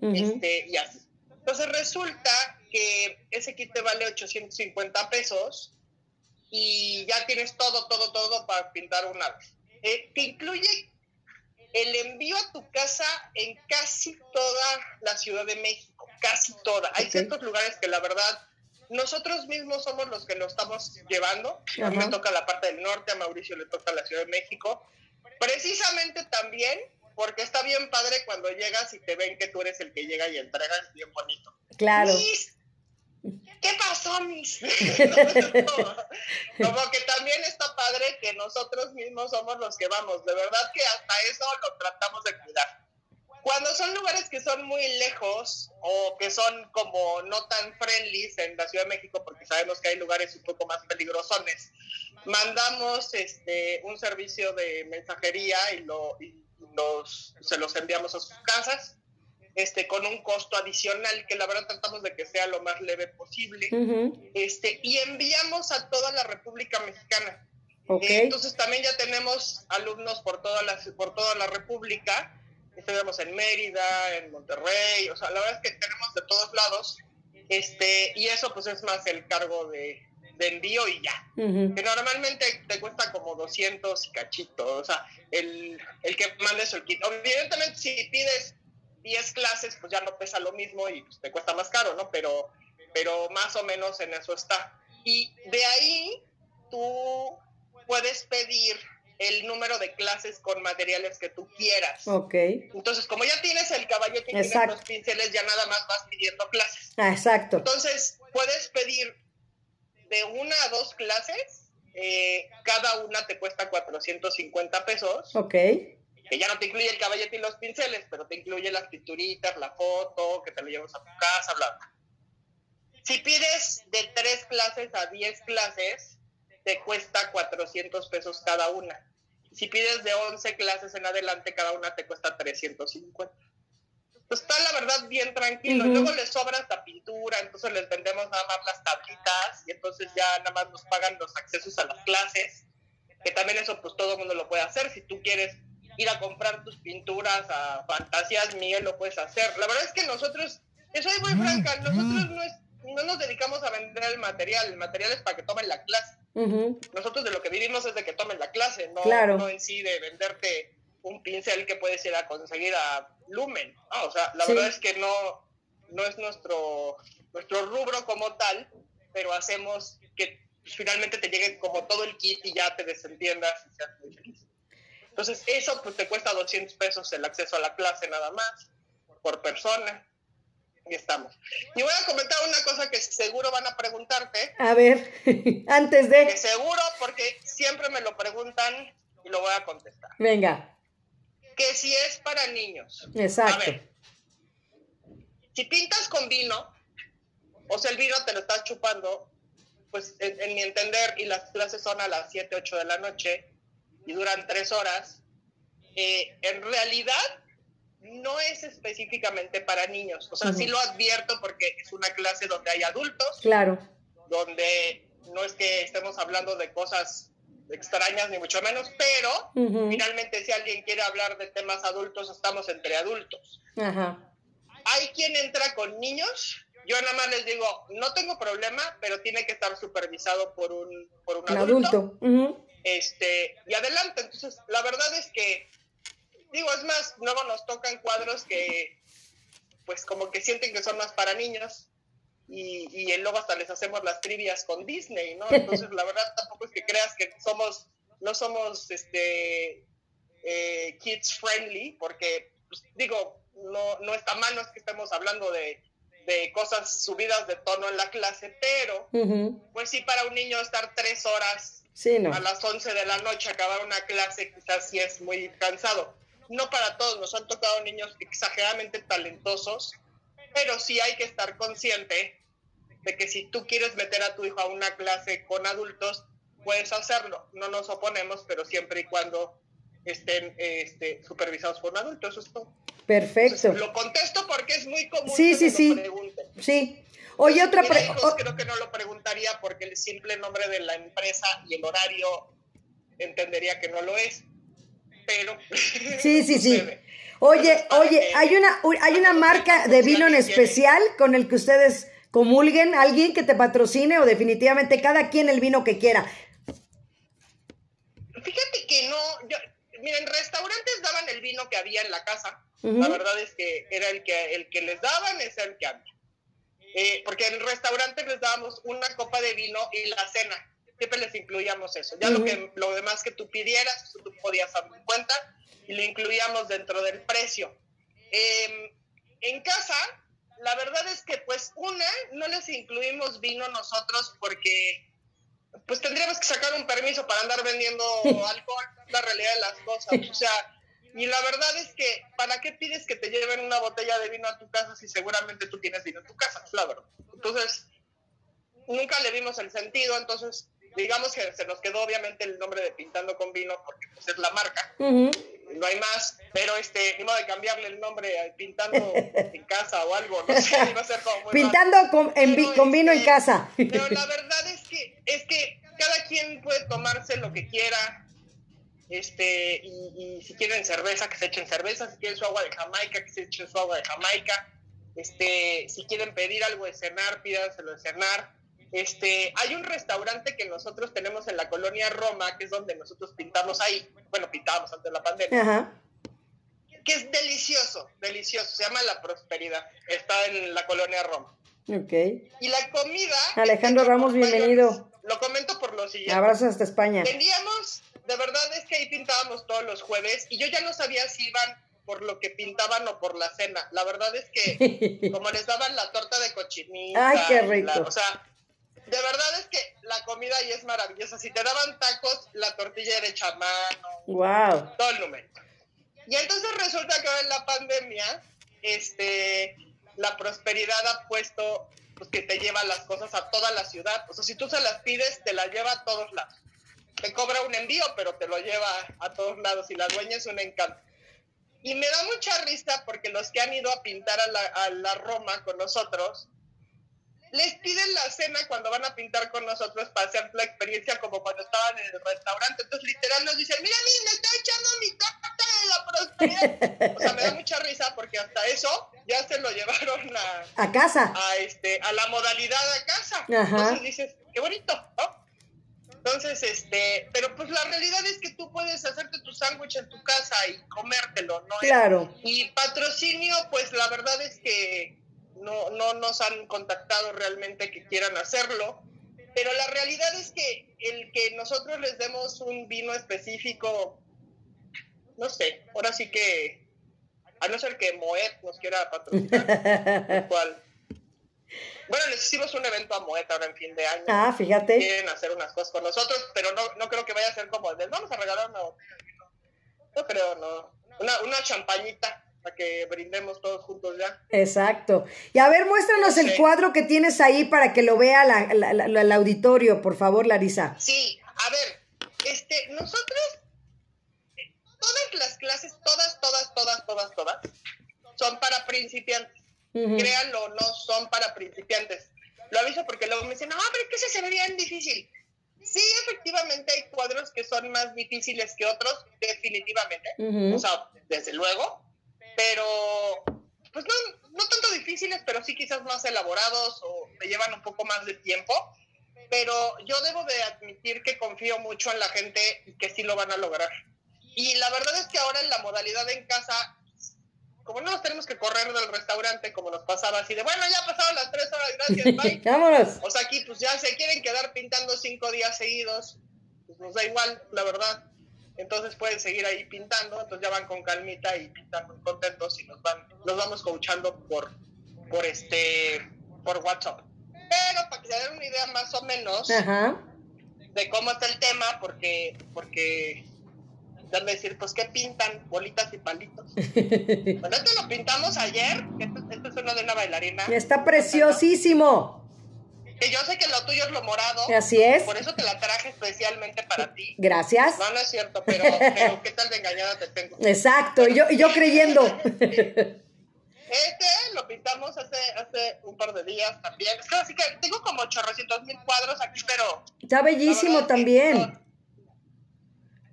este, y así. Entonces resulta que ese kit te vale 850 pesos y ya tienes todo, todo, todo para pintar una vez. Eh, te incluye el envío a tu casa en casi toda la Ciudad de México, casi toda. Hay ciertos lugares que la verdad nosotros mismos somos los que lo estamos llevando. A mí me toca la parte del norte, a Mauricio le toca la Ciudad de México. Precisamente también porque está bien padre cuando llegas y te ven que tú eres el que llega y entrega, es bien bonito. Claro. ¿qué pasó, mis? como que también está padre que nosotros mismos somos los que vamos. De verdad que hasta eso lo tratamos de cuidar. Cuando son lugares que son muy lejos o que son como no tan friendly en la Ciudad de México, porque sabemos que hay lugares un poco más peligrosones, mandamos este, un servicio de mensajería y, lo, los, se los enviamos a sus casas este, con un costo adicional, que la verdad tratamos de que sea lo más leve posible, este, y enviamos a toda la República Mexicana. Eh, entonces también ya tenemos alumnos por toda la, por toda la República, estamos en Mérida, en Monterrey, o sea, la verdad es que tenemos de todos lados, este, y eso pues es más el cargo de, de envío y ya, que normalmente te cuesta como 200 cachitos, o sea, el, el que mandes el kit. Evidentemente si pides 10 clases, pues ya no pesa lo mismo y pues, te cuesta más caro, ¿no? Pero, pero más o menos en eso está. Y de ahí tú puedes pedir el número de clases con materiales que tú quieras. Ok. Entonces, como ya tienes el caballete y tienes los pinceles, ya nada más vas pidiendo clases. Ah, exacto. Entonces, puedes pedir de una a dos clases, eh, cada una te cuesta 450 pesos. Ok que ya no te incluye el caballete y los pinceles, pero te incluye las pinturitas, la foto, que te lo llevas a tu casa, bla, bla. Si pides de tres clases a diez clases, te cuesta 400 pesos cada una. Si pides de 11 clases en adelante, cada una te cuesta 350. Pues está la verdad bien tranquilo. Luego les sobra esta pintura, entonces les vendemos nada más las tablitas y entonces ya nada más nos pagan los accesos a las clases. Que también eso pues todo el mundo lo puede hacer. Si tú quieres ir a comprar tus pinturas a Fantasías Miguel, lo puedes hacer. La verdad es que nosotros, eso es muy franca, nosotros no, es, no nos dedicamos a vender el material, el material es para que tomen la clase. Nosotros de lo que vivimos es de que tomen la clase, no, no en sí de venderte un pincel que puedes ir a conseguir a Lumen. O sea, la verdad es que no, no es nuestro, nuestro rubro como tal, pero hacemos que finalmente te llegue como todo el kit y ya te desentiendas y seas muy feliz. Entonces, eso pues te cuesta 200 pesos el acceso a la clase nada más, por persona. Y estamos. Y voy a comentar una cosa que seguro van a preguntarte. A ver, antes de... Que seguro, porque siempre me lo preguntan y lo voy a contestar. Venga. Que si es para niños. Exacto. A ver, si pintas con vino, o sea, el vino te lo estás chupando, pues en, en mi entender, y las clases son a las 7, 8 de la noche, y duran tres horas, eh, en realidad no es específicamente para niños. O sea, sí lo advierto porque es una clase donde hay adultos. Claro. Donde no es que estemos hablando de cosas extrañas ni mucho menos, pero finalmente si alguien quiere hablar de temas adultos, estamos entre adultos. Ajá. Hay quien entra con niños. Yo nada más les digo, no tengo problema, pero tiene que estar supervisado por un, por un, adulto. adulto este, y adelante. Entonces, la verdad es que, digo, es más, luego nos tocan cuadros que, pues como que sienten que son más para niños. Y, y luego hasta les hacemos las trivias con Disney, ¿no? Entonces, la verdad tampoco es que creas que somos, no somos, este, eh, kids friendly, porque, pues, digo, no, no está mal, no es que estemos hablando de, de cosas subidas de tono en la clase, pero, pues sí, para un niño estar tres horas a las 11 de la noche acabar una clase quizás sí es muy cansado. No para todos, nos han tocado niños exageradamente talentosos, pero sí hay que estar consciente de que si tú quieres meter a tu hijo a una clase con adultos, puedes hacerlo. No nos oponemos, pero siempre y cuando estén este, supervisados por un adulto, eso es todo. Perfecto. lo contesto porque es muy común sí, que sí, sí. Sí, Oye, otra pregunta. Creo que no lo preguntaría porque el simple nombre de la empresa y el horario entendería que no lo es. Pero. Sí, sí, sí. Oye, oye, hay una, hay una marca de vino en especial con el que ustedes comulguen, alguien que te patrocine o definitivamente cada quien el vino que quiera. Fíjate que no, yo, miren, restaurantes daban el vino que había en la casa. La verdad es que era el que el que les daban, es el que había. Eh, porque en el restaurante les dábamos una copa de vino y la cena. Siempre les incluíamos eso. Ya lo, que, lo demás que tú pidieras, tú podías dar cuenta y lo incluíamos dentro del precio. Em, en casa, la verdad es que pues una, no les incluimos vino nosotros porque pues tendríamos que sacar un permiso para andar vendiendo alcohol, la realidad de las cosas. O sea, y la verdad es que, ¿para qué pides que te lleven una botella de vino a tu casa si seguramente tú tienes vino en tu casa? La verdad. Entonces, nunca le vimos el sentido, entonces digamos que se nos quedó obviamente el nombre de Pintando con Vino porque pues, es la marca, no hay más, pero este, ni modo de cambiarle el nombre a Pintando en casa o algo, no sé, iba a ser como muy Pintando con, con, vino en este, casa. Pero la verdad es que, es que cada quien puede tomarse lo que quiera, este, y, y, si quieren cerveza, que se echen cerveza, si quieren su agua de Jamaica, que se echen su agua de Jamaica, este, si quieren pedir algo de cenar, pídanselo de cenar, este, hay un restaurante que nosotros tenemos en la colonia Roma, que es donde nosotros pintamos ahí, bueno, pintábamos antes de la pandemia, que es delicioso, delicioso, se llama La Prosperidad, está en la colonia Roma. Ok. Y la comida... Alejandro Ramos, bienvenido. Lo comento por lo siguiente. Abrazos hasta España. Teníamos, de verdad es que ahí pintábamos todos los jueves y yo ya no sabía si iban por lo que pintaban o por la cena. La verdad es que como les daban la torta de cochinita. Ay, qué rico. o sea, de verdad es que la comida ahí es maravillosa. Si te daban tacos, la tortilla era hecha a mano. Wow. Todo el número. Y entonces resulta que ahora en la pandemia, este, la prosperidad ha puesto pues, que te lleva las cosas a toda la ciudad. O sea, si tú se las pides, te las lleva a todos lados. Te cobra un envío, pero te lo lleva a todos lados y la dueña es un encanto. Y me da mucha risa porque los que han ido a pintar a la, a la Roma con nosotros, les piden la cena cuando van a pintar con nosotros para hacer la experiencia como cuando estaban en el restaurante. Entonces, literal, nos dicen, mira, mira, me está echando mi tarta de la prosperidad. O sea, me da mucha risa porque hasta eso ya se lo llevaron a... A casa. A, este, a la modalidad a casa. Entonces dices, qué bonito, ¿no? Entonces, este, pero pues la realidad es que tú puedes hacerte tu sándwich en tu casa y comértelo, ¿no? Claro. Y patrocinio, pues la verdad es que no, no nos han contactado realmente que quieran hacerlo, pero la realidad es que el que nosotros les demos un vino específico, no sé, ahora sí que, a no ser que Moet nos quiera patrocinar, cual. Bueno, les hicimos un evento a Moet ahora en fin de año. Ah, fíjate. Quieren hacer unas cosas con nosotros, pero no, no creo que vaya a ser como, les vamos a regalar una No creo, no. Una, una champañita para que brindemos todos juntos ya. Exacto. Y a ver, muéstranos el cuadro que tienes ahí para que lo vea la, la, el auditorio, por favor, Larisa. Sí, a ver, este, nosotros, todas las clases, todas, todas, todas, todas, todas, son para principiantes. Créanlo o no, son para principiantes. Lo aviso porque luego me dicen, no, pero es que se ve bien difícil. Sí, efectivamente hay cuadros que son más difíciles que otros, definitivamente. O sea, desde luego pero pues no, no tanto difíciles, pero sí quizás más elaborados o me llevan un poco más de tiempo. Pero yo debo de admitir que confío mucho en la gente y que sí lo van a lograr. Y la verdad es que ahora en la modalidad en casa, como no nos tenemos que correr del restaurante como nos pasaba así de, bueno, ya pasaron las tres horas, gracias, bye. Vámonos. O sea, aquí pues ya se quieren quedar pintando cinco días seguidos, pues nos da igual, la verdad entonces pueden seguir ahí pintando, entonces ya van con calmita y pintan muy contentos y nos van, nos vamos coachando por, por este, por WhatsApp. Pero para que se den una idea más o menos de cómo está el tema, porque, porque van a decir, pues qué pintan, bolitas y palitos. bueno, este lo pintamos ayer, este, es uno de una bailarina. Está preciosísimo que yo sé que lo tuyo es lo morado. Así es. Por eso te la traje especialmente para ti. Gracias. No, no es cierto, pero, pero qué tal de engañada te tengo. Exacto, y yo, y yo creyendo. Este lo pintamos hace, hace un par de días también. Es que así que tengo como 800 mil cuadros aquí, pero... Está bellísimo también.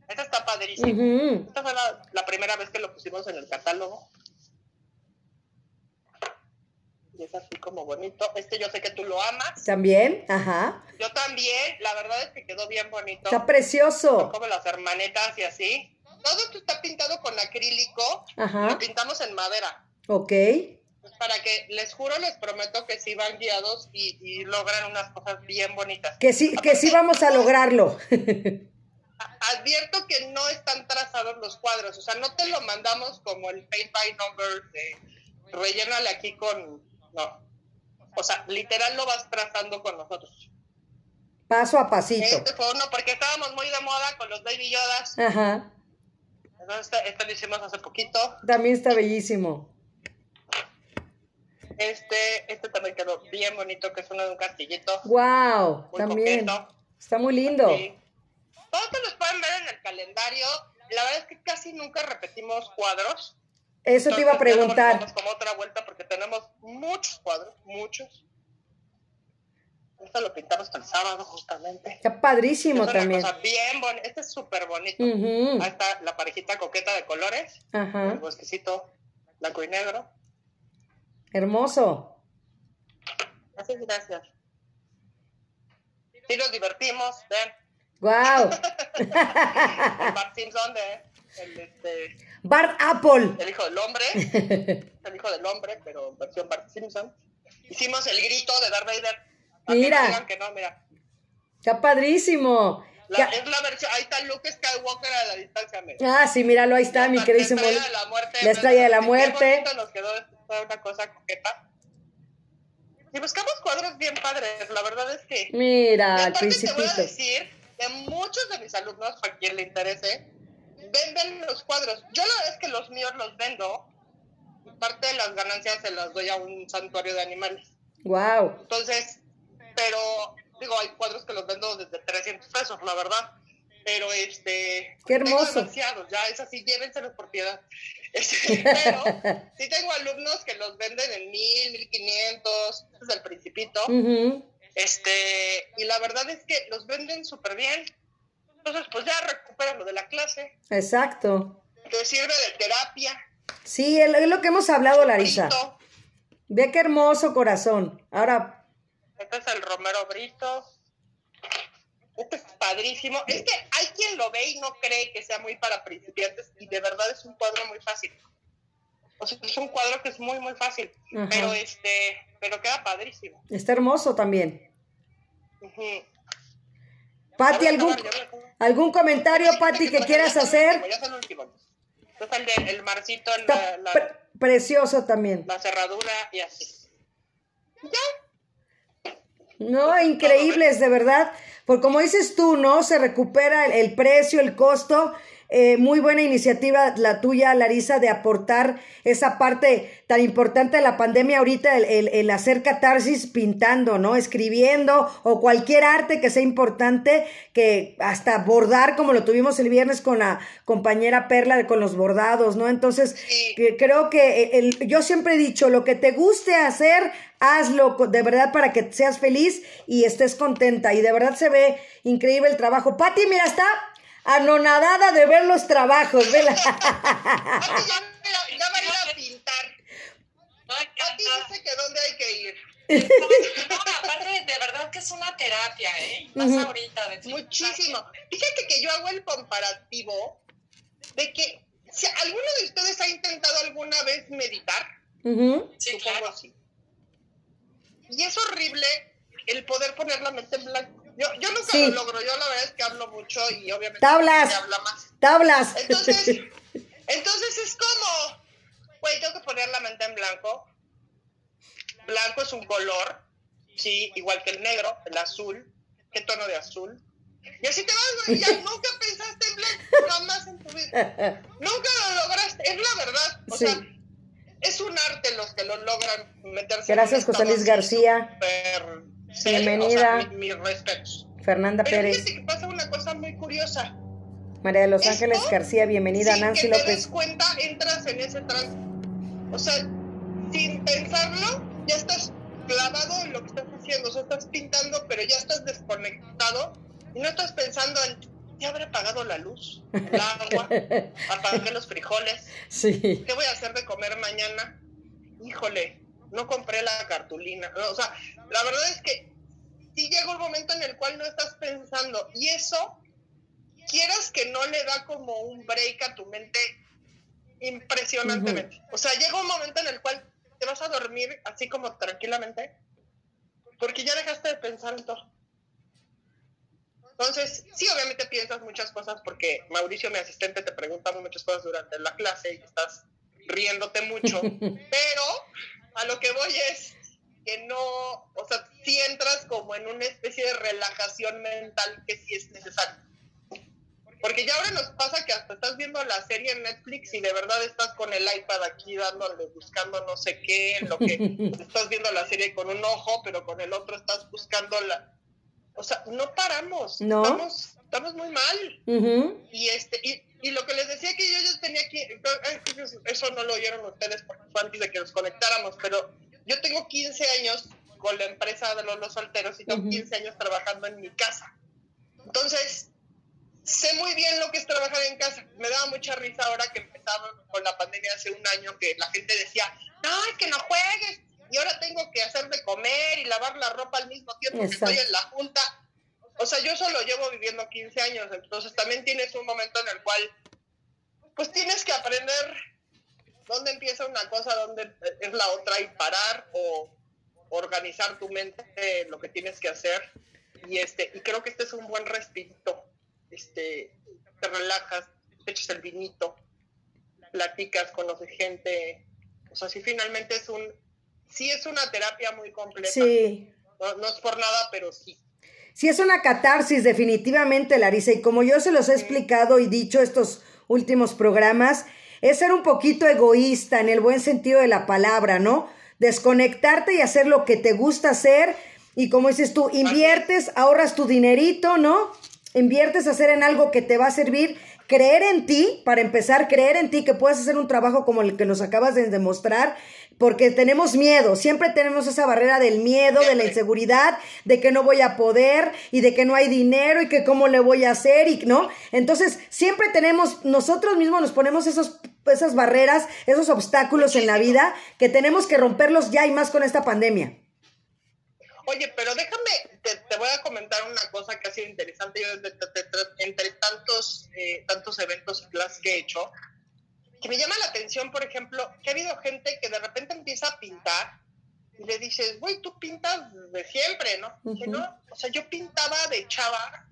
Esta está padrísimo. Esta fue la, la primera vez que lo pusimos en el catálogo y es así como bonito. Este yo sé que tú lo amas. También, ajá. Yo también, la verdad es que quedó bien bonito. Está precioso. como las hermanetas y así. Todo esto está pintado con acrílico. Ajá. Lo pintamos en madera. Ok. Pues para que, les juro, les prometo que sí van guiados y, logran unas cosas bien bonitas. Que sí, que sí vamos a lograrlo. advierto que no están trazados los cuadros, o sea, no te lo mandamos como el paint by number de rellénale aquí con no. O sea, literal lo vas trazando con nosotros. Paso a pasito. Este fue uno porque estábamos muy de moda con los Baby Yodas. Ajá. Entonces, este, este lo hicimos hace poquito. También está bellísimo. Este, este también quedó bien bonito, que es uno de un castillito. Wow, Muy también. coqueto. Está muy lindo. Sí. Todos los pueden ver en el calendario. La verdad es que casi nunca repetimos cuadros. Eso te iba a preguntar. damos como otra vuelta porque tenemos muchos cuadros, muchos. Esto lo pintamos el sábado, justamente. Está padrísimo es una también. cosa bien bonita. Este es súper bonito. Ujú. Ahí está la parejita coqueta de colores. Ajá. El bosquecito blanco y negro. Hermoso. Así gracias. Sí nos divertimos, vean. Wow. De el, este, Bart Apple. el hijo del hombre. el hijo del hombre, pero versión Bart Simpson. Hicimos el grito de Darth Vader. Para Mira. que no, mira. Está padrísimo. La- es la versión, ahí está Luke Skywalker a la distancia. mira. Ah, sí, míralo, ahí está, mi La queridísimo. estrella de la muerte. La estrella de la muerte. nos quedó una cosa coqueta. Y buscamos cuadros bien padres, la verdad es que... Y Mira, al aparte te voy a decir que muchos de mis alumnos, a quien le interese, venden los cuadros. Yo la verdad es que los míos los vendo. Parte de las ganancias se las doy a un santuario de animales. Wow. Entonces, pero digo, hay cuadros que los vendo desde 300 pesos, la verdad. Pero este. Qué tengo hermoso. demasiados, ya es así, llévenselos por piedad. Este, pero sí tengo alumnos que los venden en 1000, 1500, desde el principito. Este, y la verdad es que los venden súper bien. Entonces, pues ya recuperan lo de la clase. Exacto. Te sirve de terapia. Sí, es lo que hemos hablado, Larisa. Ve qué hermoso corazón. Ahora, Este es el Romero Brito. Este es padrísimo. Es que hay quien lo ve y no cree que sea muy para principiantes y de verdad es un cuadro muy fácil. O sea, es un cuadro que es muy, muy fácil. Ajá. Pero este, pero queda padrísimo. está hermoso también. Ujú. Pati, ¿algún, algún comentario, Pati, que quieras hacer? el marcito, la, Está la- pre- precioso también. la cerradura y así. No, increíbles, de verdad. Por como dices tú, ¿no? Se recupera el, el precio, el costo. Eh, muy buena iniciativa la tuya, Larisa, de aportar esa parte tan importante de la pandemia ahorita, el, el- el hacer catarsis pintando, ¿no? Escribiendo o cualquier arte que sea importante, que hasta bordar, como lo tuvimos el viernes con la compañera Perla, con los bordados, ¿no? Entonces, Sí. creo que el- yo siempre he dicho, lo que te guste hacer, hazlo de verdad para que seas feliz y estés contenta. Y de verdad se ve increíble el trabajo. Pati, mira, está anonadada de ver los trabajos, vela. Pati ya, ya- ya va a ir a pintar. Pati dice que dónde hay que ir. No, aparte, de verdad que es una terapia, ¿eh? Más ahorita. De Muchísimo. Fíjate que yo hago el comparativo de que si alguno de ustedes ha intentado alguna vez meditar, Ujú. Sí, supongo claro. así. Y es horrible el poder poner la mente en blanco. Yo, yo nunca Sí. lo logro, yo la verdad es que hablo mucho y obviamente Tablas. habla más. Tablas. Entonces, entonces es como, güey, tengo que poner la mente en blanco. Blanco es un color, sí, igual que el negro, el azul. ¿Qué tono de azul? Y así te vas, güey, ya nunca pensaste en blanco jamás en tu vida. Nunca lo lograste, es la verdad. O Sí. sea, es un arte los que lo logran meterse. en Gracias, un José Luis García. Bienvenida. O sea, mi-. Fernanda Pero Pérez. fíjate que pasa una cosa muy curiosa. María de los Esto, Ángeles García, bienvenida. sin Nancy que te des López. cuenta, entras en ese trance. O sea, sin pensarlo, ya estás clavado en lo que estás haciendo. O sea, estás pintando, pero ya estás desconectado. Y no estás pensando en, ¿ya habré apagado la luz? El agua, apagué los frijoles. Sí. ¿Qué voy a hacer de comer mañana? Híjole, no compré la cartulina. No, o sea, la verdad es que sí llega un momento en el cual no estás pensando. Y eso, quieras que no le da como un break a tu mente impresionantemente. O sea, llega un momento en el cual te vas a dormir así como tranquilamente, porque ya dejaste de pensar en todo. Entonces, sí, obviamente piensas muchas cosas porque Mauricio, mi asistente, te pregunta muchas cosas durante la clase y estás riéndote mucho, pero a lo que voy es, que no, o sea, si entras como en una especie de relajación mental que sí es necesario. Porque ya ahora nos pasa que hasta estás viendo la serie en Netflix y de verdad estás con el iPad aquí dándole, buscando no sé qué, en lo que estás viendo la serie con un ojo, pero con el otro estás buscando la... O sea, no paramos. No. Estamos, estamos muy mal. Y este, y, y, lo que les decía que yo ya tenía aquí, eso no lo oyeron ustedes porque fue antes de que nos conectáramos, pero yo tengo 15 años con la empresa de los, los solteros y tengo 15 años trabajando en mi casa. Entonces, sé muy bien lo que es trabajar en casa. Me daba mucha risa ahora que empezaba con la pandemia hace un año que la gente decía, no, es que no juegues. Y ahora tengo que hacer de comer y lavar la ropa al mismo tiempo que estoy en la junta. O sea, yo solo llevo viviendo 15 años, entonces también tienes un momento en el cual, pues tienes que aprender dónde empieza una cosa, dónde es la otra y parar o organizar tu mente lo que tienes que hacer. Y este, y creo que este es un buen respiro este, te relajas, te echas el vinito, platicas, conoces gente. O sea, sí, finalmente es un, sí es una terapia muy completa. Sí. No, es por nada, pero sí. Sí, es una catarsis definitivamente, Larisa. Y como yo se los he explicado y dicho estos últimos programas, es ser un poquito egoísta en el buen sentido de la palabra, ¿no? Desconectarte y hacer lo que te gusta hacer. Y como dices tú, inviertes, ahorras tu dinerito, ¿no? inviertes a hacer en algo que te va a servir, creer en ti, para empezar, creer en ti que puedes hacer un trabajo como el que nos acabas de demostrar, porque tenemos miedo, siempre tenemos esa barrera del miedo, de la inseguridad, de que no voy a poder y de que no hay dinero y que cómo le voy a hacer y no. Entonces, siempre tenemos, nosotros mismos nos ponemos esos, esas barreras, esos obstáculos en la vida que tenemos que romperlos ya y más con esta pandemia. Oye, pero déjame, te, voy a comentar una cosa que ha sido interesante. Yo entre tantos, eh, tantos eventos y clases que he hecho, que me llama la atención, por ejemplo, que ha habido gente que de repente empieza a pintar y le dices, güey, tú pintas de siempre, ¿no? no, o sea, yo pintaba de chava,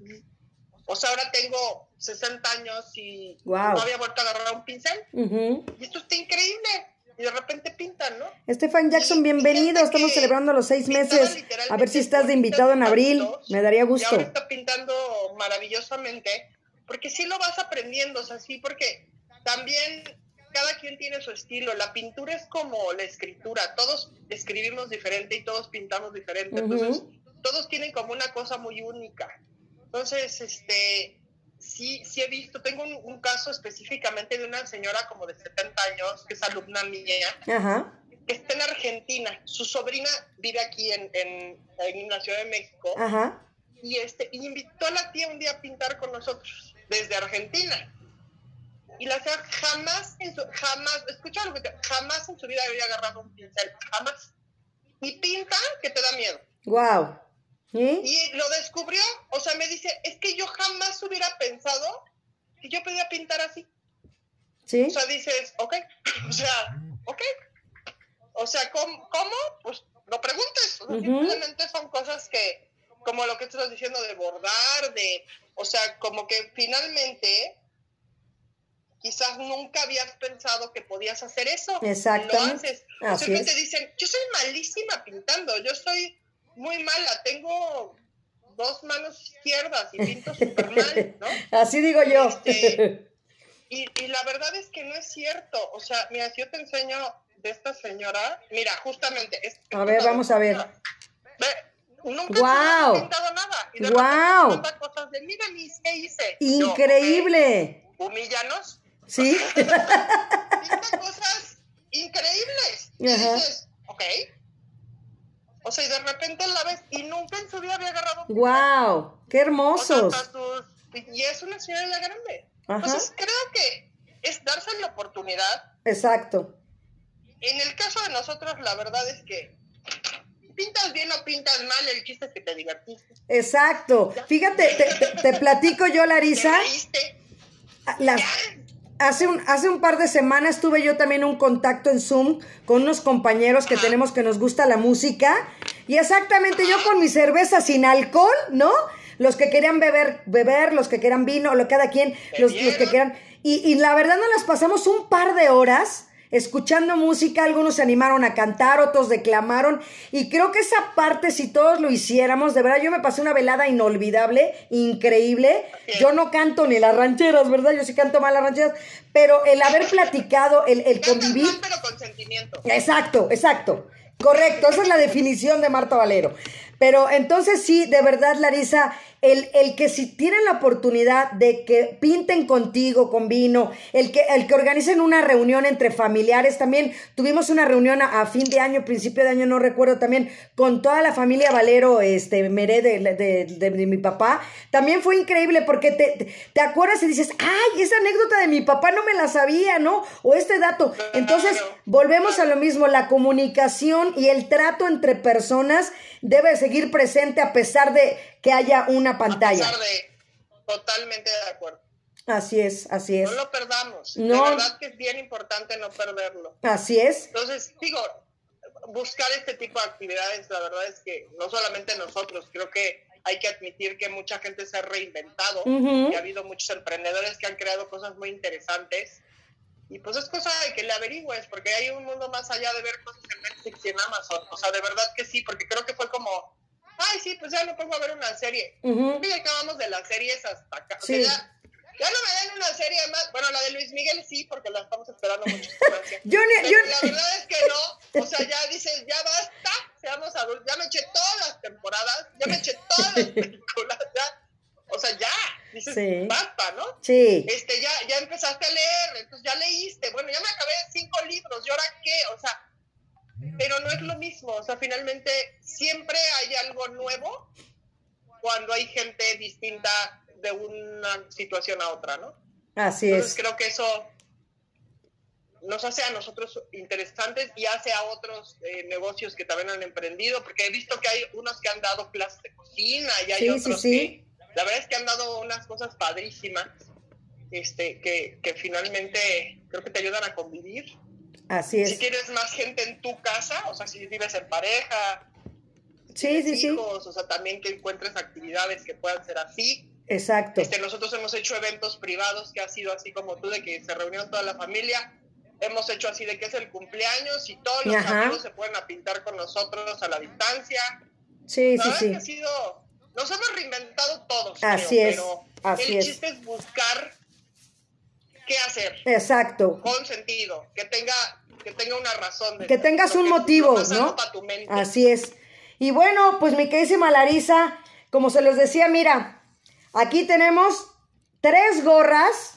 o sea, ahora tengo 60 años y no había vuelto a agarrar un pincel. Y esto está increíble y de repente pintan, ¿no? Estefan Jackson, bienvenido. Estamos celebrando los seis meses. A ver si estás de invitado en abril. Me daría gusto. Y ahora está pintando maravillosamente, porque sí lo vas aprendiendo, o sea, sí, porque también cada quien tiene su estilo. La pintura es como la escritura. Todos escribimos diferente y todos pintamos diferente. Entonces, todos tienen como una cosa muy única. Entonces, este, sí, sí he visto, tengo un, caso específicamente de una señora como de 70 años, que es alumna mía, que está en Argentina. Su sobrina vive aquí en, en, la Ciudad de México. Y, este, y invitó a la tía un día a pintar con nosotros, desde Argentina. Y la tía jamás, en su, jamás, escucha lo que te, jamás en su vida había agarrado un pincel, jamás. Y pinta que te da miedo. Wow. Y lo descubrió, o sea, me dice, es que yo jamás hubiera pensado que yo podía pintar así. Sí. O sea, dices, ok, o sea, ok. O sea, ¿cómo? cómo? Pues no preguntes. Simplemente son cosas que, como lo que estás diciendo de bordar, de, o sea, como que finalmente quizás nunca habías pensado que podías hacer eso. Exacto. Lo haces. Simplemente dicen, yo soy malísima pintando, yo soy muy mala, tengo dos manos izquierdas y pinto súper mal, ¿no? Así digo yo. Este, y, y, la verdad es que no es cierto. O sea, mira, si yo te enseño de esta señora, mira, justamente. Es, a ver, vamos a ver. Ve, nunca wow. he pintado nada. Y de wow. cosas de, mira, mis, ¿qué hice? Increíble. Yo, Humillanos. Sí. Pinta cosas increíbles. Y dices, ok, o sea, y de repente la ves y nunca en su vida había agarrado. ¡Wow! ¡Qué hermosos! y es una señora ya grande. Entonces creo que es darse la oportunidad. Exacto. En el caso de nosotros, la verdad es que pintas bien o pintas mal, el chiste es que te divertiste. Exacto. Fíjate, te, platico yo, Larisa. ¿Te las, Hace un, hace un par de semanas tuve yo también un contacto en Zoom con unos compañeros que tenemos que nos gusta la música. Y exactamente yo con mi cerveza sin alcohol, ¿no? Los que querían beber, beber, los que quieran vino, lo cada quien, los, los, que quieran. Y, y la verdad nos las pasamos un par de horas escuchando música, algunos se animaron a cantar, otros declamaron, y creo que esa parte, si todos lo hiciéramos, de verdad, yo me pasé una velada inolvidable, increíble. Yo no canto ni las rancheras, ¿verdad? Yo sí canto mal las rancheras, pero el haber platicado, el, el convivir. Mal, pero con sentimiento. Exacto, exacto. Correcto, esa es la definición de Marta Valero. Pero entonces sí, de verdad, Larisa, el, el, que si tienen la oportunidad de que pinten contigo con vino, el que, el que organicen una reunión entre familiares, también tuvimos una reunión a, a fin de año, principio de año, no recuerdo, también con toda la familia Valero, este, Meré de, de, de, de mi papá, también fue increíble porque te, te, acuerdas y dices, ay, esa anécdota de mi papá no me la sabía, ¿no? O este dato. Entonces, volvemos a lo mismo, la comunicación y el trato entre personas debe seguir presente a pesar de que haya una pantalla. A pesar de, totalmente de acuerdo. Así es, así es. No lo perdamos. No. De verdad que es bien importante no perderlo. Así es. Entonces, digo, buscar este tipo de actividades, la verdad es que no solamente nosotros, creo que hay que admitir que mucha gente se ha reinventado, uh -huh. y ha habido muchos emprendedores que han creado cosas muy interesantes y pues es cosa de que le averigües, porque hay un mundo más allá de ver cosas en Netflix y en Amazon. O sea, de verdad que sí, porque creo que fue como, ay, sí, pues ya me pongo a ver una serie. Uh -huh. Y acabamos de las series hasta acá. Sí. O sea, ya, ya, no me den una serie más. Bueno, la de Luis Miguel sí, porque la estamos esperando mucho. yo, Pero yo... La verdad es que no. O sea, ya dices, ya basta, seamos adultos. Ya me eché todas las temporadas, ya me eché todas las películas, ya o sea, ya, dices, sí. basta, ¿no? Sí. Este, ya, ya empezaste a leer, entonces ya leíste, bueno, ya me acabé cinco libros, ¿y ahora qué? O sea, pero no es lo mismo, o sea, finalmente siempre hay algo nuevo cuando hay gente distinta de una situación a otra, ¿no? Así entonces, es. creo que eso nos hace a nosotros interesantes y hace a otros eh, negocios que también han emprendido, porque he visto que hay unos que han dado clases de cocina y hay sí, otros sí, sí. que la verdad es que han dado unas cosas padrísimas este, que, que, finalmente creo que te ayudan a convivir. Así es. Si tienes más gente en tu casa, o sea, si vives en pareja, sí, sí, hijos, sí. o sea, también que encuentres actividades que puedan ser así. Exacto. Este, nosotros hemos hecho eventos privados que ha sido así como tú, de que se reunió toda la familia. Hemos hecho así de que es el cumpleaños y todos los Ajá. amigos se pueden a pintar con nosotros a la distancia. Sí, la sí, sí. Que ha sido nos hemos reinventado todos. Así creo, es. Pero así el es. chiste es buscar qué hacer. Exacto. Con sentido, que tenga, que tenga una razón. De que tengas un motivo, ¿no? Tu mente. Así es. Y bueno, pues mi queridísima Larisa, como se los decía, mira, aquí tenemos tres gorras.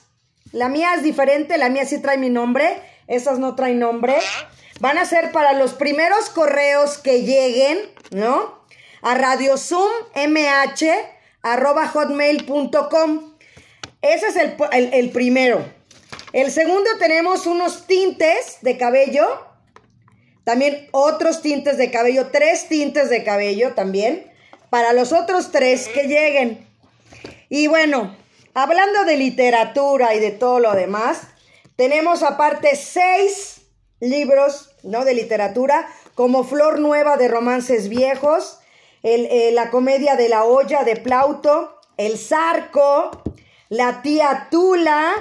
La mía es diferente, la mía sí trae mi nombre, esas no traen nombre. Ajá. Van a ser para los primeros correos que lleguen, ¿no? a radiozummh Ese es el, el, el, primero. El segundo tenemos unos tintes de cabello. También otros tintes de cabello. Tres tintes de cabello también. Para los otros tres que lleguen. Y bueno, hablando de literatura y de todo lo demás, tenemos aparte seis libros, ¿no? De literatura, como Flor Nueva de Romances Viejos, eh, la comedia de la olla de Plauto, El Zarco, La tía Tula,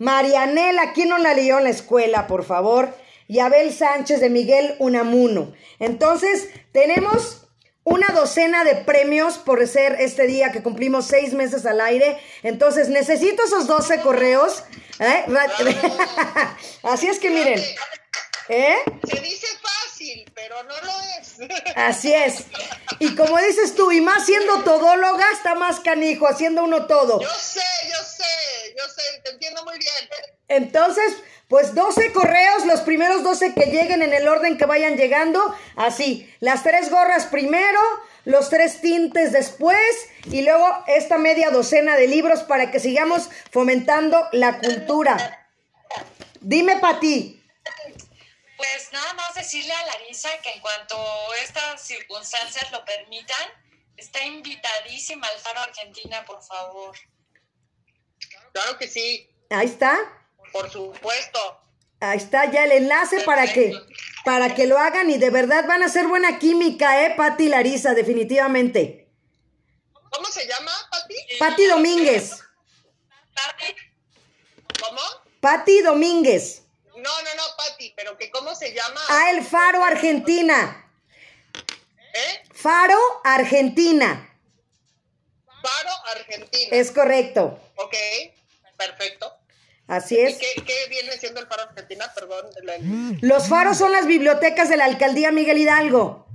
Marianela, ¿quién no la leyó en la escuela, por favor? Y Abel Sánchez de Miguel Unamuno. Entonces, tenemos una docena de premios por ser este día que cumplimos seis meses al aire. Entonces, necesito esos 12 correos. ¿eh? Así es que miren. ¿Eh? Se dice fácil, pero no lo es. Así es. Y como dices tú, y más siendo todóloga, está más canijo, haciendo uno todo. Yo sé, yo sé, yo sé, te entiendo muy bien. Entonces, pues 12 correos, los primeros 12 que lleguen en el orden que vayan llegando, así. Las tres gorras primero, los tres tintes después y luego esta media docena de libros para que sigamos fomentando la cultura. Dime, Pati. Pues nada más decirle a Larisa que en cuanto estas circunstancias lo permitan, está invitadísima al Faro Argentina, por favor. Claro que sí. Ahí está. Por supuesto. Ahí está ya el enlace Perfecto. para que para que lo hagan y de verdad van a hacer buena química, eh, Pati y Larisa, definitivamente. ¿Cómo se llama, Pati? Pati Domínguez. Pati. ¿Cómo? Pati Domínguez. No, no, no, Pati llama? Ah, el Faro, Argentina. ¿Eh? Faro, Argentina. Faro, Argentina. Es correcto. Ok, perfecto. Así ¿Y es. qué, qué viene siendo el Faro Argentina? Perdón. la- Los faros son las bibliotecas de la alcaldía Miguel Hidalgo.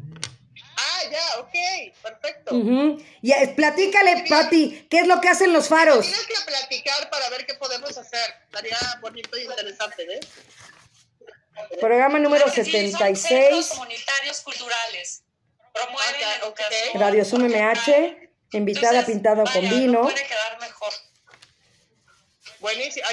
Ya, ok, perfecto. Ujú. Y eh, platícale, Pati, ¿qué es lo que hacen los faros? Tienes que platicar para ver qué podemos hacer. Estaría bonito y interesante, ¿eh? Programa número Claro que sí, son centros 76, comunitarios culturales. Promueven Ah, la ok. educación. Radio Zoom MH, invitada Entonces, pintada vaya, con vino. No puede quedar mejor. Buenísimo.